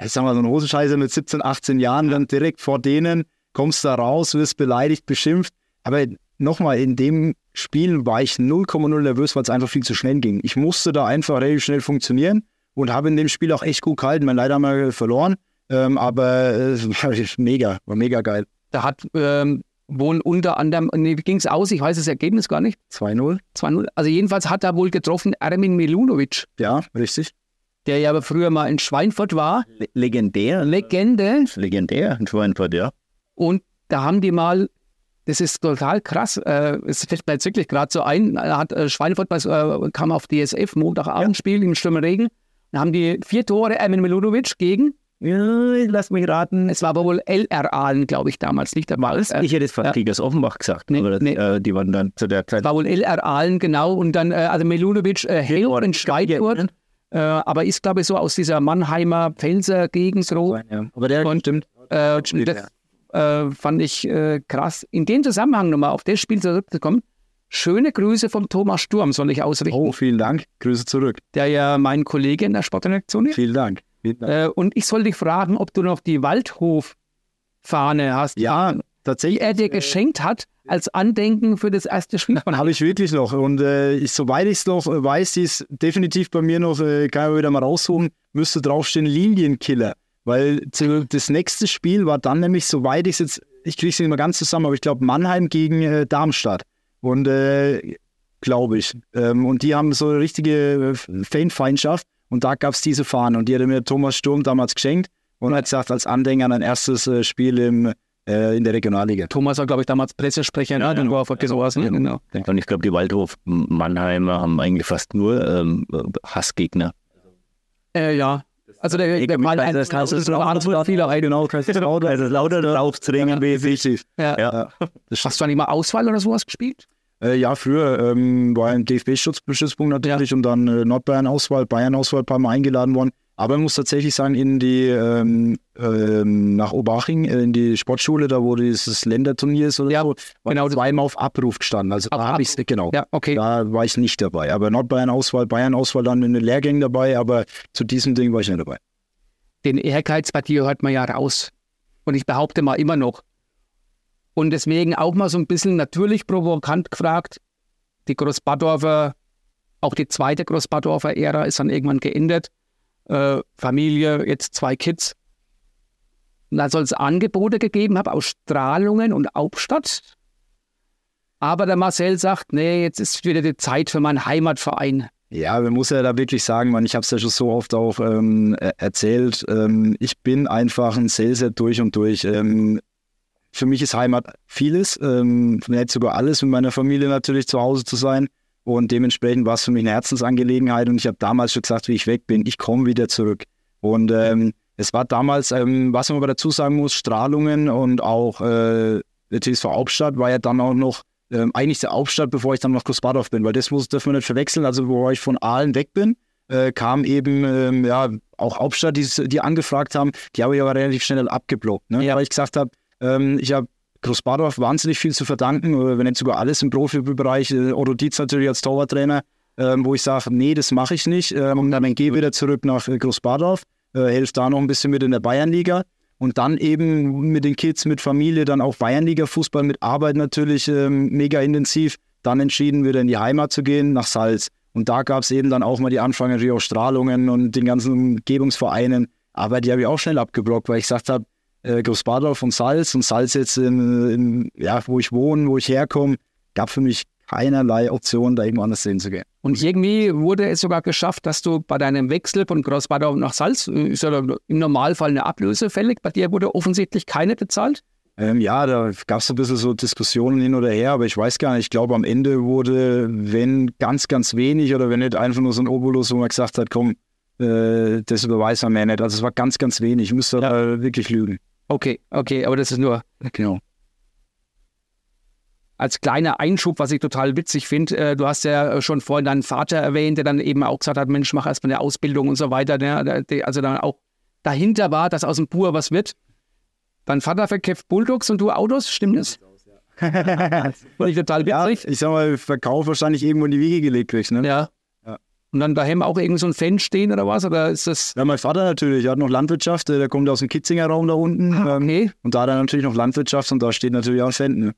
ich sag mal, so ein Hosenscheißer mit 17, 18 Jahren, dann direkt vor denen, kommst da raus, wirst beleidigt, beschimpft. Aber nochmal, in dem Spiel war ich 0,0 nervös, weil es einfach viel zu schnell ging. Ich musste da einfach relativ schnell funktionieren und habe in dem Spiel auch echt gut gehalten. Mein leider haben wir verloren, ähm, aber äh, es war mega, war mega geil.
Da hat ähm, wohl unter anderem, nee, wie ging es aus? Ich weiß das Ergebnis gar nicht.
2-0,
2-0. Also jedenfalls hat er wohl getroffen Ermin Milunovic,
ja, richtig.
der ja aber früher mal in Schweinfurt war.
Le- Legendär.
Legende.
Legendär in Schweinfurt, ja.
Und da haben die mal, das ist total krass, äh, es fällt mir jetzt wirklich gerade so ein, da hat äh, Schweinfurt äh, kam auf DSF, Montagabendspiel im schlimmen Regen, da haben die vier Tore Ermin Milunovic gegen,
Ja, lass mich raten.
es war aber wohl LR Aalen, glaube ich, damals, nicht der Ball.
Ich hätte jetzt
Ja.
fast Kriegers Offenbach gesagt,
Nee,
das,
nee.
äh, die waren dann zu der Zeit.
war wohl LR Aalen, genau, und dann, äh, also Milunovic äh, hält in Schweinfurt,
ne?
äh, aber ist, glaube ich, so aus dieser Mannheimer Pfälzer Gegend so.
Ja. Aber der
Und-
stimmt.
Äh, das äh, fand ich äh, krass. In dem Zusammenhang nochmal auf das Spiel zurückzukommen, schöne Grüße vom Thomas Sturm soll ich ausrichten,
Oh, vielen Dank. Grüße zurück.
der ja mein Kollege in der Sportredaktion ist.
Vielen Dank. Vielen Dank.
Äh, und ich soll dich fragen, ob du noch die Waldhof-Fahne hast,
Ja,
die
tatsächlich.
er dir geschenkt hat als Andenken für das erste Spiel von
Habe ich wirklich noch. Und äh, ich, soweit ich es noch äh, weiß, die ist definitiv bei mir noch, äh, kann ich wieder mal raussuchen, müsste draufstehen Lilienkiller. Weil das nächste Spiel war dann nämlich, soweit ich es jetzt, ich kriege es nicht mehr ganz zusammen, aber ich glaube Mannheim gegen äh, Darmstadt. Und äh, glaube ich. Ähm, und die haben so eine richtige äh, Fanfeindschaft. Und da gab es diese Fahne. Und die hatte mir Thomas Sturm damals geschenkt und hat gesagt, als Andenken an ein erstes äh, Spiel im, äh, in der Regionalliga.
Thomas war, glaube ich, damals Pressesprecher, ne? dann war er ja, sowas. Genau.
Und ich glaube, die Waldhof-Mannheimer haben eigentlich fast nur ähm, Hassgegner.
Äh, ja. Also der, der Mal ein, das ist ein.
Genau, das ist.
Also lauter draufzudrängen,
Definitiv.
Ja.
Ja.
Hast du dann immer Auswahl oder sowas gespielt?
Äh, ja, früher ähm, war ein DFB-Schutzbestützpunkt natürlich und dann äh, Nordbayern-Auswahl, Bayern-Auswahl ein paar Mal eingeladen worden. Aber man muss tatsächlich sagen, in die ähm, ähm, nach Obaching, äh, in die Sportschule, da wo dieses Länderturnier ist oder
Ja,
so, war
genau.
zweimal auf Abruf gestanden. Also
Auf
da habe ich genau.
Ja, okay.
Da war ich nicht dabei. Aber Nordbayern-Auswahl, Bayern-Auswahl dann in den Lehrgängen dabei, aber zu diesem Ding war ich nicht dabei.
Den Ehrgeiz bei dir hört man ja raus. Und ich behaupte mal immer noch. Und deswegen auch mal so ein bisschen natürlich provokant gefragt, die Großbadorfer, auch die zweite Großbadorfer Ära ist dann irgendwann geendet. Äh, Familie, jetzt zwei Kids. Und da soll es Angebote gegeben haben aus Strahlungen und Hauptstadt. Aber der Marcel sagt, nee, jetzt ist wieder die Zeit für meinen Heimatverein.
Ja, man muss ja da wirklich sagen, man, ich habe es ja schon so oft auch ähm, er- erzählt, ähm, ich bin einfach ein Saleshead durch und durch. Ähm, für mich ist Heimat vieles, ähm, vielleicht sogar alles, mit meiner Familie natürlich zu Hause zu sein. Und dementsprechend war es für mich eine Herzensangelegenheit. Und ich habe damals schon gesagt, wie ich weg bin, ich komme wieder zurück. Und ähm, es war damals, ähm, was man aber dazu sagen muss, Strahlungen und auch äh, der TSV Hauptstadt war ja dann auch noch ähm, eigentlich der Hauptstadt, bevor ich dann nach Großbadorf bin, weil das muss, dürfen wir nicht verwechseln. Also, bevor ich von Aalen weg bin, äh, kam eben ähm, ja auch Hauptstadt, die, die angefragt haben, die habe ich aber relativ schnell abgeblockt, ne? weil ich gesagt habe, ähm, ich habe Großbadorf wahnsinnig viel zu verdanken, äh, wenn nicht sogar alles im Profibereich. Äh, Otto Dietz natürlich als Torwarttrainer, ähm, wo ich sage, nee, das mache ich nicht. Ähm, und dann gehe wieder zurück nach äh, Großbadorf, helfe da noch ein bisschen mit in der Bayernliga. Und dann eben mit den Kids, mit Familie, dann auch Bayernliga-Fußball, mit Arbeit natürlich ähm, mega intensiv. Dann entschieden, wieder in die Heimat zu gehen, nach Salz. Und da gab es eben dann auch mal die Anfänge natürlich auch Strahlungen und den ganzen Umgebungsvereinen. Aber die habe ich auch schnell abgeblockt, weil ich gesagt habe, äh, Großbadorf und Salz und Salz jetzt, in, in, ja, wo ich wohne, wo ich herkomme, gab für mich keinerlei Option, da irgendwo anders hinzugehen.
Und irgendwie wurde es sogar geschafft, dass du bei deinem Wechsel von Großbadorf nach Salz, äh, ist ja im Normalfall eine Ablöse fällig, bei dir wurde offensichtlich keine bezahlt?
Ähm, ja, da gab es ein bisschen so Diskussionen hin oder her, aber ich weiß gar nicht. Ich glaube, am Ende wurde, wenn ganz, ganz wenig oder wenn nicht einfach nur so ein Obolus, wo man gesagt hat, komm, äh, das überweist man mir nicht. Also es war ganz, ganz wenig. Ich müsste ja. da wirklich lügen.
Okay, okay, aber das ist nur.
Genau.
Als kleiner Einschub, was ich total witzig finde, äh, du hast ja schon vorhin deinen Vater erwähnt, der dann eben auch gesagt hat, Mensch, mach erstmal eine Ausbildung und so weiter. Der, also dann auch dahinter war, dass aus dem Pur was wird. Dein Vater verkauft Bulldogs und du Autos, stimmt das?
Fand ich total witzig. Ja, ich sag mal, Verkauf wahrscheinlich irgendwo in die Wiege gelegt kriegst, ne?
Ja. Und dann daheim auch irgend so ein Fan stehen oder was? Oder ist das.
Ja, mein Vater natürlich, er hat noch Landwirtschaft, der kommt aus dem Kitzinger Raum da unten. Ah, okay. Ähm, und da hat er natürlich noch Landwirtschaft und da steht natürlich auch ein Fan. Ne?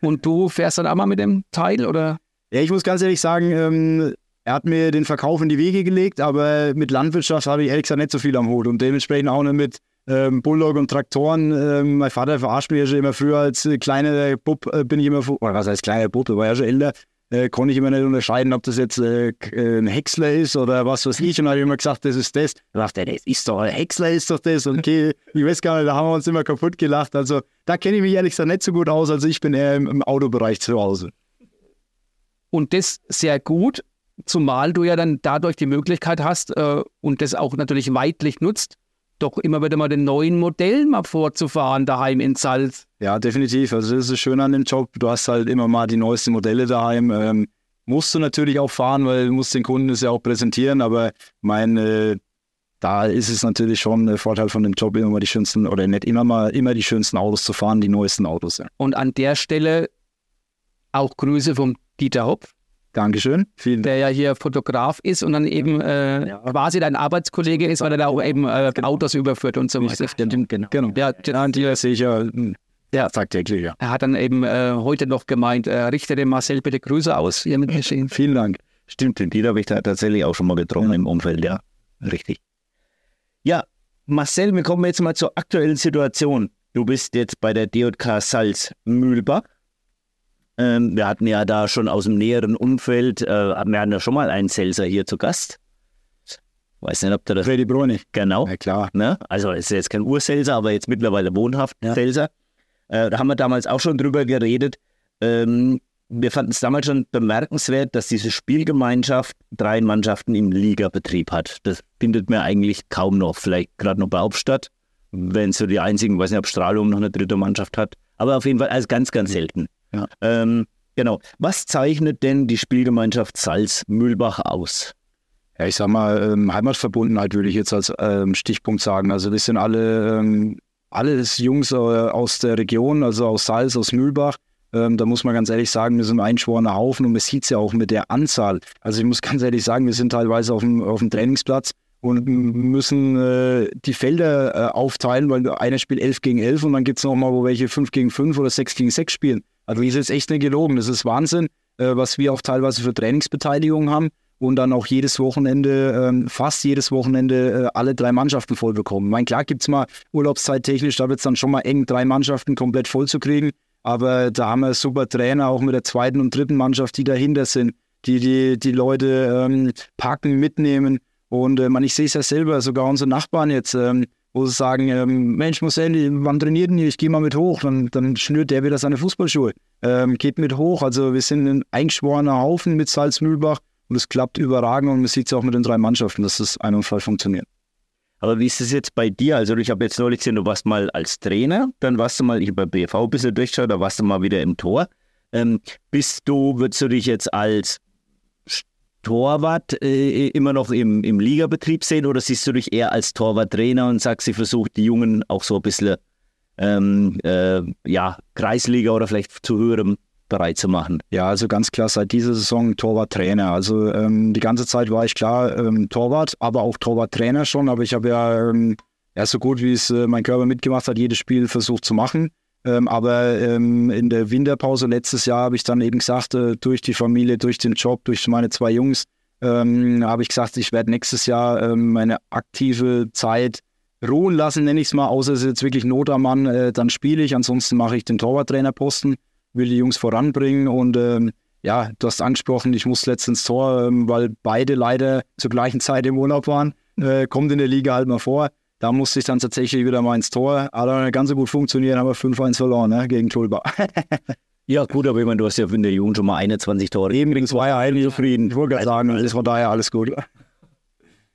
Und du fährst dann auch mal mit dem Teil oder?
Ja, ich muss ganz ehrlich sagen, ähm, er hat mir den Verkauf in die Wege gelegt, aber mit Landwirtschaft habe ich ehrlich gesagt nicht so viel am Hut und dementsprechend auch nicht mit ähm, Bulldog und Traktoren. Ähm, mein Vater verarscht mich ja schon immer früher als äh, kleiner Bub, äh, bin ich immer, oder was heißt kleiner Bub, war ja schon älter, äh, konnte ich immer nicht unterscheiden, ob das jetzt äh, äh ein Häcksler ist oder was weiß ich. Und dann habe ich immer gesagt, das ist das. Da dachte ich, das ist doch, ein Häcksler ist doch das. Und okay, ich weiß gar nicht, da haben wir uns immer kaputt gelacht. Also da kenne ich mich ehrlich gesagt nicht so gut aus. Also ich bin eher im, im Autobereich zu Hause.
Und das sehr gut, zumal du ja dann dadurch die Möglichkeit hast äh, und das auch natürlich weitlich nutzt, doch immer wieder mal den neuen Modellen mal vorzufahren daheim in Salz.
Ja, definitiv. Also das ist schön an dem Job. Du hast halt immer mal die neuesten Modelle daheim. Ähm, musst du natürlich auch fahren, weil du musst den Kunden das ja auch präsentieren. Aber mein, äh, da ist es natürlich schon ein Vorteil von dem Job, immer mal die schönsten oder nicht immer mal immer die schönsten Autos zu fahren, die neuesten Autos. Ja.
Und an der Stelle auch Grüße vom Dieter Hopf.
Dankeschön.
Vielen Der ja hier Fotograf ist und dann eben äh, ja. quasi dein Arbeitskollege ist, weil er da auch eben äh, genau. Autos überführt und so weiter.
Stimmt, genau. genau. Ja, ja, die sehe ich ja, hm, ja tagtäglich, ja.
Er hat dann eben äh, heute noch gemeint, äh, richte dem Marcel bitte Grüße aus hier mit
Geschehen. Vielen Dank.
Stimmt, den Dieter habe ich da tatsächlich auch schon mal getroffen ja. im Umfeld, ja. Richtig. Ja, Marcel, wir kommen jetzt mal zur aktuellen Situation. Du bist jetzt bei der DJK Salz Mühlbach ähm, wir hatten ja da schon aus dem näheren Umfeld, äh, wir hatten ja schon mal einen Selser hier zu Gast. Weiß nicht, ob der das.
Freddy Bruni.
Genau.
Ja, klar.
Ne? Also ist jetzt kein Urselser, aber jetzt mittlerweile wohnhaft ja. Selser. Äh, da haben wir damals auch schon drüber geredet. Ähm, wir fanden es damals schon bemerkenswert, dass diese Spielgemeinschaft drei Mannschaften im Ligabetrieb hat. Das findet man eigentlich kaum noch. Vielleicht gerade noch bei Hauptstadt, wenn so die einzigen, weiß nicht, ob Strahlung noch eine dritte Mannschaft hat. Aber auf jeden Fall als ganz, ganz selten. Ja. Ähm, genau. Was zeichnet denn die Spielgemeinschaft Salz-Mühlbach aus?
Ja, ich sag mal, ähm, Heimatverbundenheit würde ich jetzt als ähm, Stichpunkt sagen. Also wir sind alle, ähm, alles Jungs äh, aus der Region, also aus Salz, aus Mühlbach. Ähm, da muss man ganz ehrlich sagen, wir sind ein einschworener Haufen und man sieht es ja auch mit der Anzahl. Also ich muss ganz ehrlich sagen, wir sind teilweise auf dem, auf dem Trainingsplatz und müssen äh, die Felder äh, aufteilen, weil einer spielt 11 gegen 11 und dann gibt es nochmal, wo welche 5 gegen 5 oder 6 gegen 6 spielen. Also das jetzt echt nicht gelogen. Das ist Wahnsinn, äh, was wir auch teilweise für Trainingsbeteiligung haben und dann auch jedes Wochenende, ähm, fast jedes Wochenende äh, alle drei Mannschaften voll bekommen. Ich meine, klar gibt es mal Urlaubszeittechnisch, da wird es dann schon mal eng, drei Mannschaften komplett voll zu kriegen. Aber da haben wir super Trainer, auch mit der zweiten und dritten Mannschaft, die dahinter sind, die die, die Leute ähm, packen, mitnehmen. Und äh, man, ich sehe es ja selber, sogar unsere Nachbarn jetzt, ähm, wo sie sagen, ähm, Mensch Marcel, wann trainiert denn ihr? Ich gehe mal mit hoch. Dann, dann schnürt der wieder seine Fußballschuhe. Ähm, geht mit hoch. Also wir sind ein eingeschworener Haufen mit Salzmühlbach und es klappt überragend und man sieht es auch mit den drei Mannschaften, dass das ein und Fall funktioniert.
Aber wie ist es jetzt bei dir? Also ich habe jetzt neulich gesehen, du warst mal als Trainer, dann warst du mal, ich habe bei BV ein bisschen durchgeschaut, da warst du mal wieder im Tor. Ähm, bist du, würdest du dich jetzt als Torwart äh, immer noch im, im Ligabetrieb sehen oder siehst du dich eher als Torwarttrainer und sagst, sie versucht die Jungen auch so ein bisschen ähm, äh, ja, Kreisliga oder vielleicht zu höherem bereit zu machen?
Ja, also ganz klar seit dieser Saison Torwarttrainer. Also ähm, die ganze Zeit war ich klar ähm, Torwart, aber auch Torwarttrainer schon. Aber ich habe ja ähm, ja, so gut wie es äh, mein Körper mitgemacht hat, jedes Spiel versucht zu machen. Ähm, aber ähm, in der Winterpause letztes Jahr habe ich dann eben gesagt, äh, durch die Familie, durch den Job, durch meine zwei Jungs, ähm, habe ich gesagt, ich werde nächstes Jahr ähm, meine aktive Zeit ruhen lassen, nenne ich es mal, außer es ist jetzt wirklich Not am Mann, äh, dann spiele ich. Ansonsten mache ich den Torwarttrainerposten, will die Jungs voranbringen und ähm, ja, du hast angesprochen, ich muss letztens Tor, ähm, weil beide leider zur gleichen Zeit im Urlaub waren. Äh, kommt in der Liga halt mal vor. Da musste ich dann tatsächlich wieder mal ins Tor. Hat aber ganz so gut funktioniert, haben wir 5-1 verloren ne, gegen Tulba.
ja, gut, aber ich meine, du hast ja in der Jugend schon mal 21 Tore.
Eben, das war ja eigentlich zufrieden. Ich wollte gerade sagen, das war daher alles gut.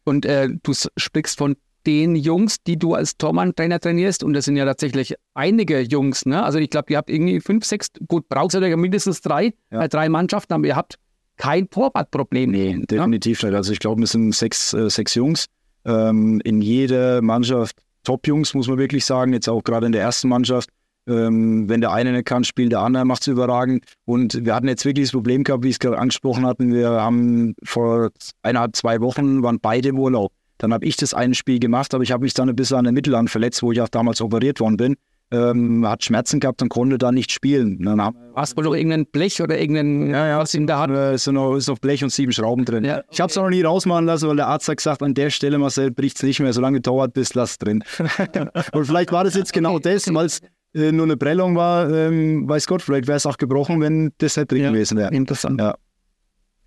Und äh, du sprichst von den Jungs, die du als Tormann-Trainer trainierst, und das sind ja tatsächlich einige Jungs, ne? Also ich glaube, ihr habt irgendwie fünf, sechs, gut, braucht ihr ja mindestens drei, ja. äh, drei Mannschaften, aber ihr habt kein Torwartproblem.
Nee, definitiv nicht. Also ich glaube, wir sind sechs, äh, sechs Jungs. Ähm, in jeder Mannschaft Top-Jungs, muss man wirklich sagen, jetzt auch gerade in der ersten Mannschaft. Ähm, wenn der eine nicht kann, spielt der andere, macht es überragend. Und wir hatten jetzt wirklich das Problem gehabt, wie ich es gerade angesprochen hatten. Wir haben vor eineinhalb, zwei Wochen, waren beide im Urlaub. Dann habe ich das eine Spiel gemacht, aber ich habe mich dann ein bisschen an der Mittelhand verletzt, wo ich auch damals operiert worden bin. Ähm, hat Schmerzen gehabt und konnte da nicht spielen. Dann
haben, Hast du noch irgendein Blech oder irgendein
ja, ja, was in der Hand? Äh, ist noch, ist noch Blech und sieben Schrauben drin. Ja, okay. Ich habe es noch nie rausmachen lassen, weil der Arzt hat gesagt, an der Stelle, Marcel, bricht es nicht mehr. Solange du dauert bist, lass drin. und vielleicht war das jetzt genau das, weil es äh, nur eine Prellung war. Ähm, weiß Gott, vielleicht wäre es auch gebrochen, wenn das nicht drin gewesen wäre.
Interessant.
Ja,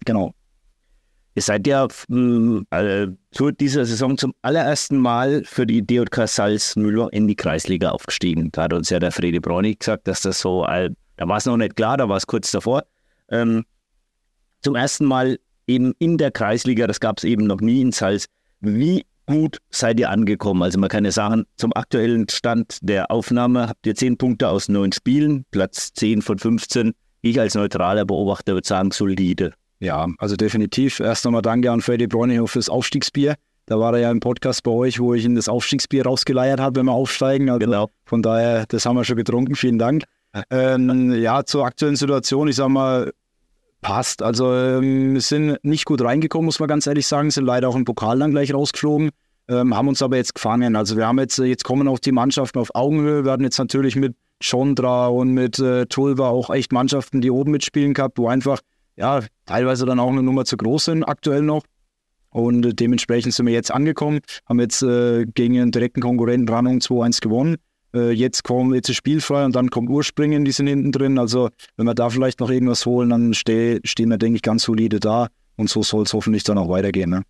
genau.
Ihr seid ja äh, zu dieser Saison zum allerersten Mal für die DJK Salzmüller in die Kreisliga aufgestiegen. Da hat uns ja der Fredi Braunig gesagt, dass das so, äh, da war es noch nicht klar, da war es kurz davor. Ähm, zum ersten Mal eben in der Kreisliga, das gab es eben noch nie in Salz. Wie gut seid ihr angekommen? Also man kann ja sagen, zum aktuellen Stand der Aufnahme habt ihr zehn Punkte aus neun Spielen, Platz 10 von 15. Ich als neutraler Beobachter würde sagen, solide.
Ja, also definitiv. Erst nochmal danke an Freddy Bräuninger fürs Aufstiegsbier. Da war er ja im Podcast bei euch, wo ich ihn das Aufstiegsbier rausgeleiert habe, wenn wir aufsteigen. Also genau. Von daher, das haben wir schon getrunken. Vielen Dank. Ähm, ja, zur aktuellen Situation, ich sag mal, passt. Also ähm, wir sind nicht gut reingekommen, muss man ganz ehrlich sagen. Sind leider auch im Pokal dann gleich rausgeflogen. Ähm, haben uns aber jetzt gefangen. Also wir haben jetzt, jetzt kommen auch die Mannschaften auf Augenhöhe. Wir hatten jetzt natürlich mit Chondra und mit äh, Tulva auch echt Mannschaften, die oben mitspielen gehabt, wo einfach ja, teilweise dann auch eine Nummer zu groß sind aktuell noch. Und äh, dementsprechend sind wir jetzt angekommen, haben jetzt äh, gegen einen direkten Konkurrenten Ranung 2-1 gewonnen. Äh, jetzt kommt jetzt ist spielfrei und dann kommt Urspringen, die sind hinten drin. Also wenn wir da vielleicht noch irgendwas holen, dann steh, stehen wir, denke ich, ganz solide da. Und so soll es hoffentlich dann auch weitergehen. Ne?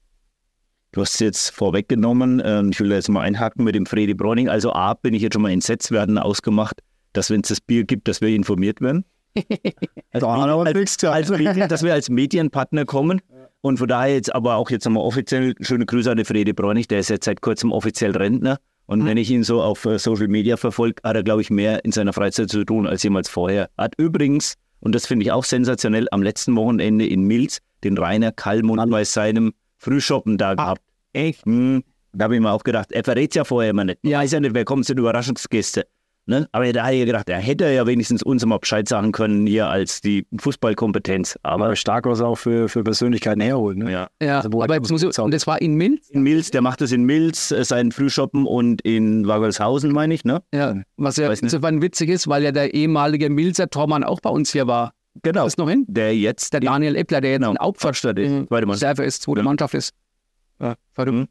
Du hast es jetzt vorweggenommen. Ähm, ich will da jetzt mal einhaken mit dem Fredi Browning. Also A, bin ich jetzt schon mal entsetzt. Hatten ausgemacht, dass wenn es das Bier gibt, dass wir informiert werden. also, als, als Medien, dass wir als Medienpartner kommen. Und von daher jetzt aber auch jetzt nochmal offiziell schöne Grüße an den Frede Bräunig, der ist jetzt seit kurzem offiziell Rentner. Und mhm. wenn ich ihn so auf äh, Social Media verfolge, hat er, glaube ich, mehr in seiner Freizeit zu tun als jemals vorher. Hat übrigens, und das finde ich auch sensationell, am letzten Wochenende in Milz den Rainer Kallmund bei seinem Frühshoppen da gehabt. Echt? Hm. Da habe ich mir auch gedacht, er verrät es ja vorher immer nicht. Ja. Weiß ja nicht, wer kommt, sind Überraschungsgäste. Ne? Aber da hätte ich gedacht, er hätte ja wenigstens uns mal Bescheid sagen können, hier als die Fußballkompetenz. Aber,
aber stark was auch für, für Persönlichkeiten herholen. Ne?
Ja, ja also, aber jetzt muss ich, und das war in Milz?
In Milz, der macht das in Milz, äh, sein Frühschoppen und in Wagelshausen, meine ich. Ne?
Ja, was ja insofern witzig ist, weil ja der ehemalige Milzer Tormann auch bei uns hier war.
Genau.
Ist noch hin?
Der jetzt.
Der Daniel Eppler, der jetzt genau.
in Hauptverstadt ist.
Mhm. Mannschaft. ist, zweite ja. Mannschaft ist. Ja, verrückt. Mhm.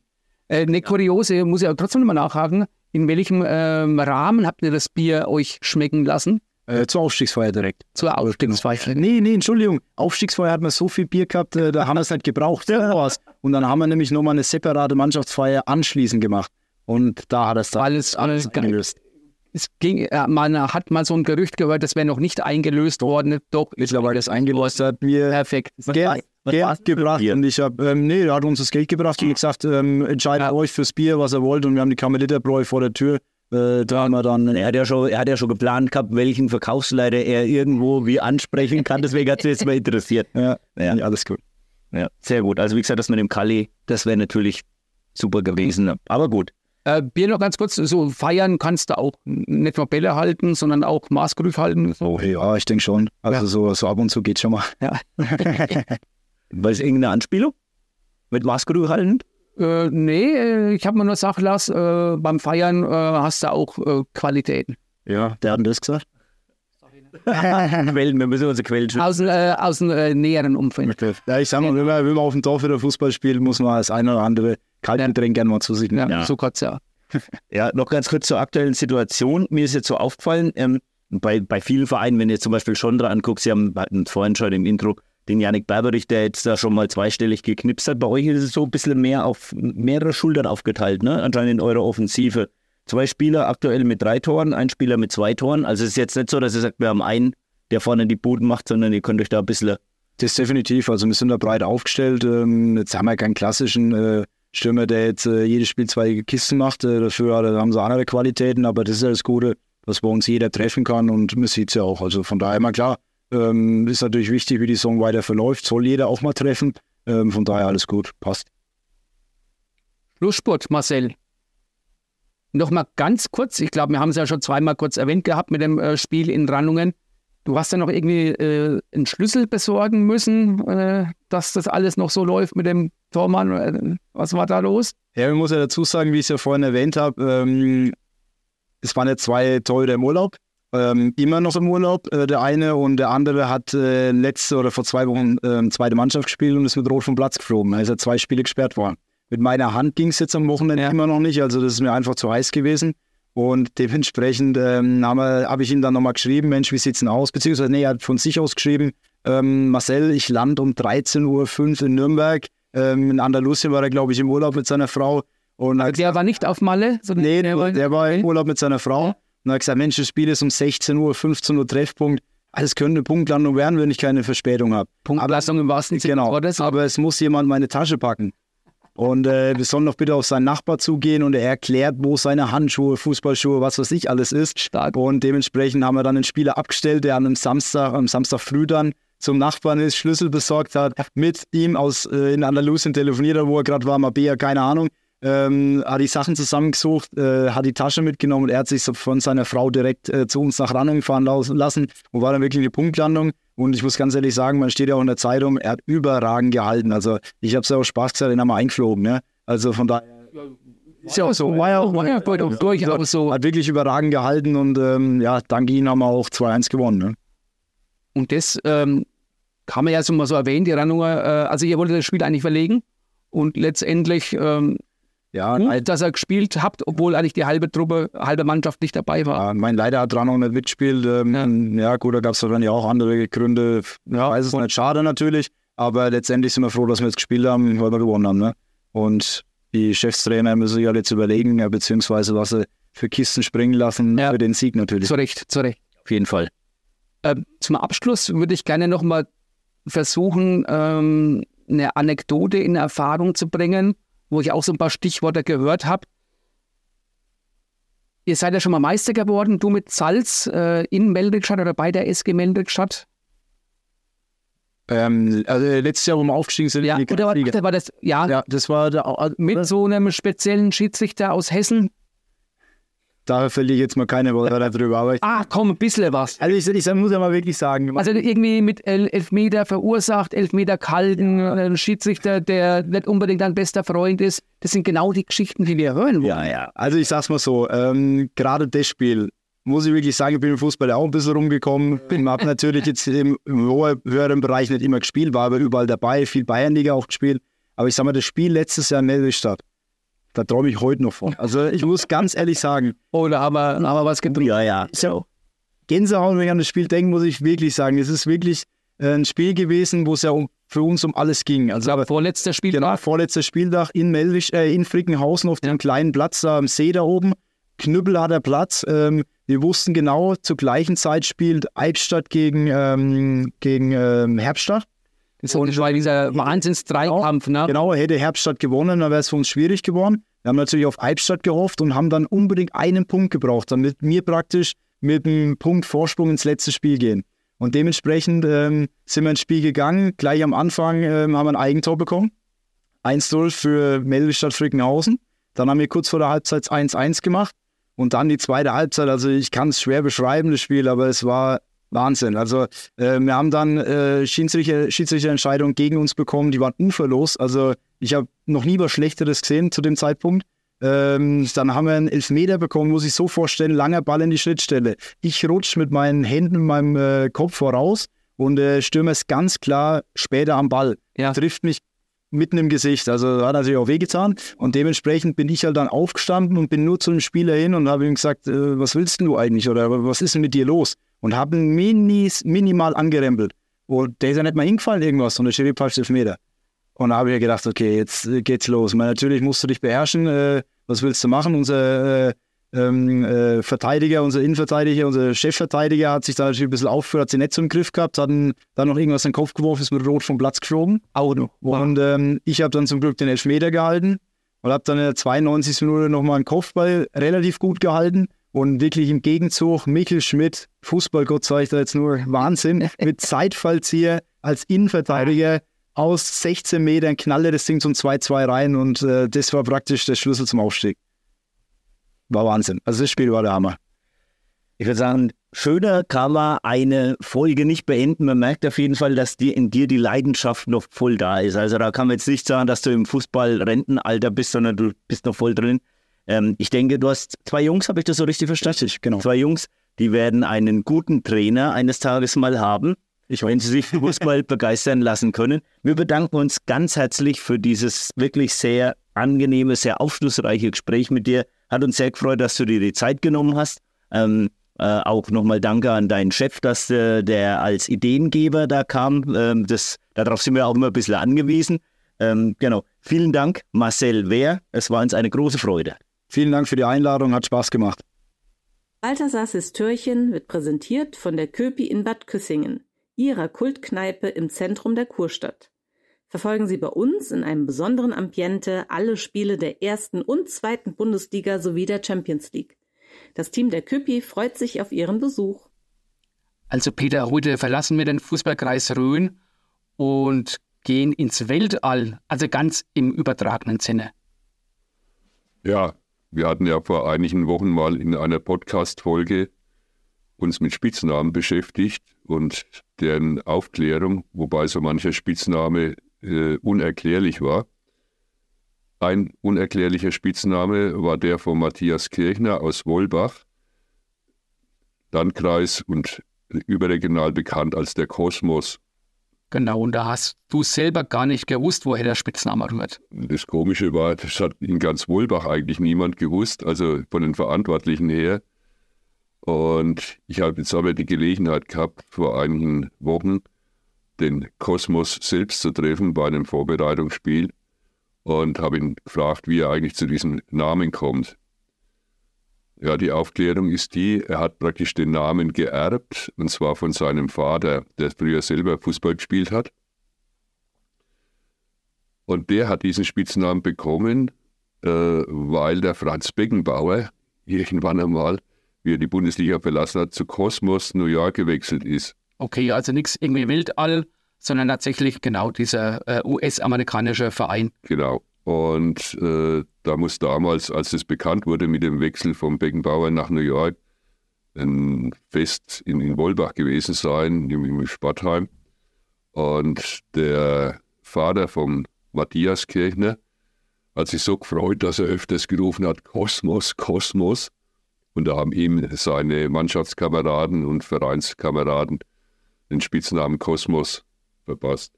Äh, eine kuriose, muss ich auch trotzdem nochmal nachhaken. In welchem ähm, Rahmen habt ihr das Bier euch schmecken lassen?
Äh, zur Aufstiegsfeier direkt.
Zur Aufstiegsfeier?
Nee, nee, Entschuldigung. Aufstiegsfeier hat man so viel Bier gehabt, äh, da haben wir es nicht gebraucht. Und dann haben wir nämlich nochmal eine separate Mannschaftsfeier anschließend gemacht. Und da hat es
dann alles, alles gelöst. Es ging, äh, man hat mal so ein Gerücht gehört, das wäre noch nicht eingelöst worden. Doch,
mittlerweile ist eingelöst. Hat mir
perfekt.
Geld, Geld gebracht und ich habe, ähm, nee, er hat uns das Geld gebracht und gesagt, ähm, entscheidet ja. euch fürs Bier, was ihr wollt und wir haben die Karmeliterbräu vor der Tür. Äh, da haben wir dann,
er hat, ja schon, er hat ja schon geplant gehabt, welchen Verkaufsleiter er irgendwo wie ansprechen kann, deswegen hat es jetzt mal interessiert.
Ja, ja. ja, alles gut.
Ja, sehr gut. Also wie gesagt, das mit dem Kali, das wäre natürlich super gewesen, aber gut.
Äh, Bier noch ganz kurz, so feiern kannst du auch nicht nur Bälle halten, sondern auch Maßgrüf halten.
So. Oh, ja, ich denke schon. Also ja. so, so ab und zu geht schon mal.
Ja. Was ist irgendeine Anspielung? Mit Maßgrüf halten?
Äh, nee, äh, ich habe mir nur gesagt, Lars, äh, beim Feiern äh, hast du auch äh, Qualitäten.
Ja, der hat das gesagt.
Quellen, wir müssen unsere Quellen schützen.
Aus, äh, aus dem äh, näheren Umfeld.
Ja, ich sag mal, wenn man, wenn man auf dem Dorf wieder Fußball spielt, muss man das eine oder andere Kaltgetränk gerne mal zu sich
Ja,
nehmen.
Ja.
so kurz, ja.
Ja, noch ganz kurz zur aktuellen Situation. Mir ist jetzt so aufgefallen, ähm, bei, bei vielen Vereinen, wenn ihr zum Beispiel Schondra anguckt, Sie haben hatten vorhin schon im Intro den Janik Berberich, der jetzt da schon mal zweistellig geknipst hat. Bei euch ist es so ein bisschen mehr auf mehrere Schultern aufgeteilt, ne? Anscheinend in eurer Offensive. Zwei Spieler aktuell mit drei Toren, ein Spieler mit zwei Toren. Also es ist jetzt nicht so, dass ihr sagt, wir haben einen, der vorne die Buden macht, sondern ihr könnt euch da ein bisschen
Das ist definitiv. Also wir sind da breit aufgestellt. Ähm, jetzt haben wir keinen klassischen äh, Stürmer, der jetzt äh, jedes Spiel zwei Kisten macht. Äh, dafür haben sie andere Qualitäten, aber das ist ja das Gute, dass bei uns jeder treffen kann und man sieht es ja auch. Also von daher mal klar, ähm, ist natürlich wichtig, wie die Saison weiter verläuft. Soll jeder auch mal treffen. Ähm, von daher alles gut, passt.
Schlussspurt, Marcel. Nochmal ganz kurz, ich glaube, wir haben es ja schon zweimal kurz erwähnt gehabt mit dem äh, Spiel in Rannungen. Du hast ja noch irgendwie äh, einen Schlüssel besorgen müssen, äh, dass das alles noch so läuft mit dem Tormann. Äh, was war da los?
Ja, ich muss ja dazu sagen, wie ich es ja vorhin erwähnt habe, ähm, es waren ja zwei Torhüter im Urlaub, ähm, immer noch im Urlaub, äh, der eine und der andere hat äh, letzte oder vor zwei Wochen äh, zweite Mannschaft gespielt und ist mit Rot vom Platz geflogen. Da ist er zwei Spiele gesperrt worden. Mit meiner Hand ging es jetzt am Wochenende
Ja.
immer noch nicht, also das ist mir einfach zu heiß gewesen. Und dementsprechend ähm, habe hab ich ihm dann nochmal geschrieben, Mensch, wie sieht's denn aus? Beziehungsweise, nee, er hat von sich aus geschrieben, ähm, Marcel, ich lande um 13.05 Uhr in Nürnberg. Ähm, in Andalusien war er, glaube ich, im Urlaub mit seiner Frau. Und
Der war nicht auf Malle, sondern
Nee,
der war
im Urlaub mit seiner Frau. Und hat gesagt, Mensch, das Spiel ist um 16 Uhr, 15 Uhr Treffpunkt. Also es könnte eine Punktlandung werden, wenn ich keine Verspätung habe.
Punktleistung im wahrsten Sinne des
Genau,
Wortes.
aber es muss jemand meine Tasche packen. Und äh, wir sollen doch bitte auf seinen Nachbar zugehen und er erklärt, wo seine Handschuhe, Fußballschuhe, was weiß ich alles ist.
Stark.
Und dementsprechend haben wir dann einen Spieler abgestellt, der an einem Samstag, am Samstag früh dann zum Nachbarn ist, Schlüssel besorgt hat, mit ihm aus äh, in Andalusien telefoniert hat, wo er gerade war, Mabea, keine Ahnung. Ähm, hat die Sachen zusammengesucht, äh, hat die Tasche mitgenommen und er hat sich so von seiner Frau direkt äh, zu uns nach Rannung fahren lassen und war dann wirklich eine Punktlandung. Und ich muss ganz ehrlich sagen, man steht ja auch in der Zeitung, er hat überragend gehalten. Also ich habe es ja auch Spaß gesagt, den haben wir eingeflogen. Ne? Also von daher
ist ja auch so. War ja auch, war ja auch durchaus so.
hat wirklich überragend gehalten und ähm, ja, dank ihm haben wir auch 2-1 gewonnen. Ne?
Und das ähm, kann man ja so mal so erwähnen, die Rannunger, äh, also ihr wolltet das Spiel eigentlich verlegen und letztendlich ähm,
Ja,
gut, dass ihr gespielt habt, obwohl eigentlich die halbe Truppe, halbe Mannschaft nicht dabei war.
Ja, mein leider hat dran noch nicht mitgespielt. Ähm, ja. gut, da gab es wahrscheinlich auch andere Gründe. Ja, weiß es nicht. Schade natürlich. Aber letztendlich sind wir froh, dass wir jetzt gespielt haben, weil wir gewonnen haben. Ne? Und die Chefstrainer müssen sich halt jetzt überlegen, ja, beziehungsweise was sie für Kisten springen lassen
Ja.
für den Sieg natürlich.
Zu Recht, zu Recht.
auf jeden Fall.
Ähm, zum Abschluss würde ich gerne nochmal versuchen, ähm, eine Anekdote in Erfahrung zu bringen, wo ich auch so ein paar Stichworte gehört habe. Ihr seid ja schon mal Meister geworden, du mit Salz äh, in Meldrickstadt oder bei der SG Meldrickstadt.
Ähm, also letztes Jahr, wo wir aufgestiegen sind,
Ja,
in die
oder war, war das, ja,
Ja, das war der,
mit so einem speziellen Schiedsrichter aus Hessen.
Da verliere ich jetzt mal keine Worte drüber. Aber ich,
Ah, komm, ein bisschen was.
also ich, ich muss ja mal wirklich sagen,
Also irgendwie mit El Elfmeter verursacht, Elfmeter kalten, ein Schiedsrichter, der nicht unbedingt dein bester Freund ist. Das sind genau die Geschichten, die wir hören wollen.
Ja, ja. Also ich sag's mal so, ähm, gerade das Spiel, muss ich wirklich sagen, ich bin im Fußball auch ein bisschen rumgekommen. Bin, hab natürlich jetzt im, im höheren Bereich nicht immer gespielt, war aber überall dabei, viel Bayernliga auch gespielt. Aber ich sag mal, das Spiel letztes Jahr in Melrichstadt, da träume ich heute noch von. Also ich muss ganz ehrlich sagen,
Oh, da haben wir, da haben wir was getrunken.
Ja, ja.
so, Gänsehaut, wenn ich an das Spiel denke, muss ich wirklich sagen, es ist wirklich äh, ein Spiel gewesen, wo es ja um, für uns um alles ging. Also aber
Vorletzter Spiel.
Genau, vorletzter Spieltag in, Melrich, äh, in Frickenhausen auf dem kleinen Platz da am See da oben. Knüppel hat der Platz. Ähm, wir wussten genau, zur gleichen Zeit spielt Albstadt gegen, ähm, gegen ähm, Herbstadt.
Das war dieser Wahnsinns-Dreikampf, ne?
Genau, hätte Herbstadt gewonnen, dann wäre es für uns schwierig geworden. Wir haben natürlich auf Albstadt gehofft und haben dann unbedingt einen Punkt gebraucht, damit wir praktisch mit einem Punkt Vorsprung ins letzte Spiel gehen. Und dementsprechend ähm, sind wir ins Spiel gegangen. Gleich am Anfang ähm, haben wir ein Eigentor bekommen. 1-0 für Melrichstadt Frickenhausen. Dann haben wir kurz vor der Halbzeit 1-1 gemacht. Und dann die zweite Halbzeit. Also ich kann es schwer beschreiben, das Spiel, aber es war Wahnsinn. Also äh, wir haben dann äh, Schiedsrichter, Schiedsrichterentscheidungen gegen uns bekommen, die waren uferlos. Also ich habe noch nie was Schlechteres gesehen zu dem Zeitpunkt. Ähm, dann haben wir einen Elfmeter bekommen, muss ich so vorstellen, langer Ball in die Schnittstelle. Ich rutsche mit meinen Händen meinem äh, Kopf voraus und äh, Stürmer ist ganz klar später am Ball. Ja. Trifft mich mitten im Gesicht. Also hat natürlich auch wehgetan. Und dementsprechend bin ich halt dann aufgestanden und bin nur zu dem Spieler hin und habe ihm gesagt, äh, was willst du eigentlich oder was ist denn mit dir los? Und habe minis, minimal angerempelt. Und der ist ja nicht mal hingefallen irgendwas und der Schiri falsch Meter. Und da habe ich gedacht, okay, jetzt äh, geht's los. Meine, natürlich musst du dich beherrschen. Äh, was willst du machen? Unser äh, ähm, äh, Verteidiger, unser Innenverteidiger, unser Chefverteidiger hat sich da natürlich ein bisschen aufgeführt, hat sie nicht so im Griff gehabt, hat dann noch irgendwas in den Kopf geworfen, ist mit Rot vom Platz geflogen. Auch noch. Und ähm, ich habe dann zum Glück den Elfmeter gehalten und habe dann in der 92. Minute nochmal einen Kopfball relativ gut gehalten. Und wirklich im Gegenzug, Michel Schmidt, Fußballgott sage ich da jetzt nur, Wahnsinn, mit Zeitfallzieher als Innenverteidiger aus 16 Metern knalle das Ding zum 2-2 rein und äh, das war praktisch der Schlüssel zum Aufstieg war Wahnsinn. Also das Spiel war der Hammer.
Ich würde sagen, schöner kann man eine Folge nicht beenden. Man merkt auf jeden Fall, dass dir in dir die Leidenschaft noch voll da ist. Also da kann man jetzt nicht sagen, dass du im Fußball-Rentenalter bist, sondern du bist noch voll drin. Ähm, ich denke, du hast zwei Jungs, habe ich das so richtig verstanden? Genau. Zwei Jungs, die werden einen guten Trainer eines Tages mal haben, ich wenn sie sich für Fußball begeistern lassen können. Wir bedanken uns ganz herzlich für dieses wirklich sehr angenehme, sehr aufschlussreiche Gespräch mit dir. Hat uns sehr gefreut, dass du dir die Zeit genommen hast. Ähm, äh, auch nochmal danke an deinen Chef, dass äh, der als Ideengeber da kam. Ähm, das, darauf sind wir auch immer ein bisschen angewiesen. Ähm, genau. Vielen Dank, Marcel Wehr. Es war uns eine große Freude.
Vielen Dank für die Einladung, hat Spaß gemacht.
Balthasars Türchen wird präsentiert von der Köpi in Bad Küssingen, ihrer Kultkneipe im Zentrum der Kurstadt verfolgen Sie bei uns in einem besonderen Ambiente alle Spiele der ersten und zweiten Bundesliga sowie der Champions League. Das Team der Küppi freut sich auf Ihren Besuch.
Also Peter, heute verlassen wir den Fußballkreis Rhön und gehen ins Weltall, also ganz im übertragenen Sinne.
Ja, wir hatten ja vor einigen Wochen mal in einer Podcast-Folge uns mit Spitznamen beschäftigt und deren Aufklärung, wobei so mancher Spitzname äh, unerklärlich war. Ein unerklärlicher Spitzname war der von Matthias Kirchner aus Wolbach, Landkreis und überregional bekannt als der Kosmos.
Genau, und da hast du selber gar nicht gewusst, woher der Spitzname rührt.
Das Komische war, das hat in ganz Wolbach eigentlich niemand gewusst, also von den Verantwortlichen her. Und ich habe jetzt aber die Gelegenheit gehabt, vor einigen Wochen den Kosmos selbst zu treffen bei einem Vorbereitungsspiel und habe ihn gefragt, wie er eigentlich zu diesem Namen kommt. Ja, die Aufklärung ist die, er hat praktisch den Namen geerbt, und zwar von seinem Vater, der früher selber Fußball gespielt hat. Und der hat diesen Spitznamen bekommen, äh, weil der Franz Beckenbauer irgendwann einmal, wie er die Bundesliga verlassen hat, zu Kosmos New York gewechselt ist.
Okay, also nichts irgendwie Weltall, sondern tatsächlich genau dieser äh, US-amerikanische Verein.
Genau. Und äh, da muss damals, als es bekannt wurde mit dem Wechsel vom Beckenbauer nach New York, ein Fest in, in Wolbach gewesen sein, im, im Sportheim. Und der Vater von Matthias Kirchner hat sich so gefreut, dass er öfters gerufen hat, Kosmos, Kosmos. Und da haben ihm seine Mannschaftskameraden und Vereinskameraden den Spitznamen Kosmos verpasst.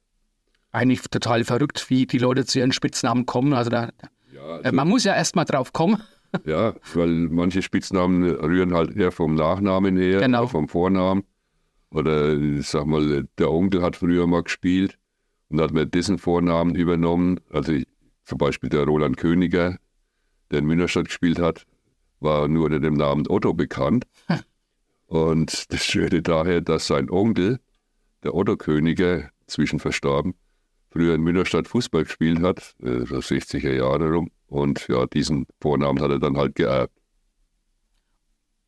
Eigentlich total verrückt, wie die Leute zu ihren Spitznamen kommen. Also, da, ja, also man muss ja erst mal drauf kommen.
Ja, weil manche Spitznamen rühren halt eher vom Nachnamen her, genau. vom Vornamen. Oder ich sag mal, der Onkel hat früher mal gespielt und hat mir dessen Vornamen übernommen. Also zum Beispiel der Roland Königer, der in Münnerstadt gespielt hat, war nur unter dem Namen Otto bekannt. Und das rührte daher, dass sein Onkel, der Otto Königer, zwischen verstorben, früher in Münnerstadt Fußball gespielt hat, äh, 60er Jahre rum. Und ja, diesen Vornamen hat er dann halt geerbt.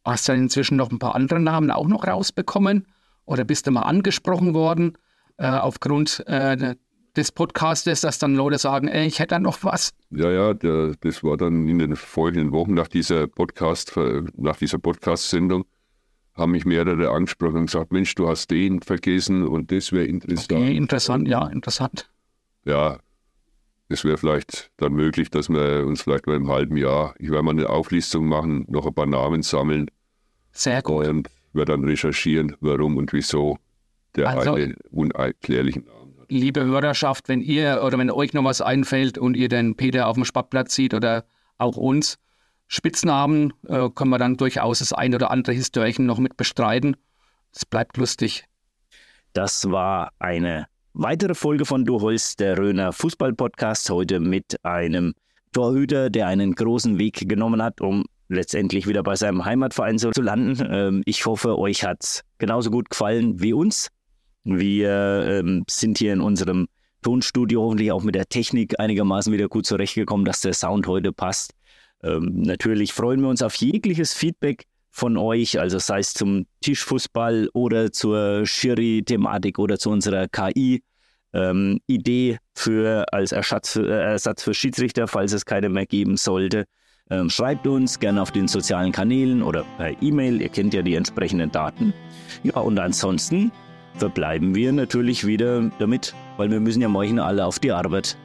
Hast du inzwischen noch ein paar andere Namen auch noch rausbekommen? Oder bist du mal angesprochen worden äh, aufgrund äh, des Podcastes, dass dann Leute sagen, ey, ich hätte da noch was?
Ja, ja, der, das war dann in den folgenden Wochen nach dieser Podcast, nach dieser Podcast-Sendung haben mich mehrere angesprochen und gesagt, Mensch, du hast den vergessen und das wäre interessant.
Okay, interessant, ja, interessant.
Ja, es wäre vielleicht dann möglich, dass wir uns vielleicht mal im halben Jahr, ich werde mal eine Auflistung machen, noch ein paar Namen sammeln.
Sehr gut.
Und werde dann recherchieren, warum und wieso der also, eine unerklärlichen Namen hat.
Liebe Hörerschaft, wenn ihr oder wenn euch noch was einfällt und ihr den Peter auf dem Sportplatz sieht oder auch uns, Spitznamen äh, können wir dann durchaus das ein oder andere Historien noch mit bestreiten. Es bleibt lustig.
Das war eine Weitere Folge von Du Holst, der Röner Fußball-Podcast, heute mit einem Torhüter, der einen großen Weg genommen hat, um letztendlich wieder bei seinem Heimatverein zu landen. Ähm, ich hoffe, euch hat es genauso gut gefallen wie uns. Wir ähm, sind hier in unserem Tonstudio hoffentlich auch mit der Technik einigermaßen wieder gut zurechtgekommen, dass der Sound heute passt. Ähm, natürlich freuen wir uns auf jegliches Feedback von euch, also sei es zum Tischfußball oder zur Schiri-Thematik oder zu unserer KI. Ähm, für als Ersatz, äh, Ersatz für Schiedsrichter, falls es keine mehr geben sollte. Ähm, schreibt uns gerne auf den sozialen Kanälen oder per E-Mail. Ihr kennt ja die entsprechenden Daten. Ja, und ansonsten verbleiben wir natürlich wieder damit, weil wir müssen ja morgen alle auf die Arbeit.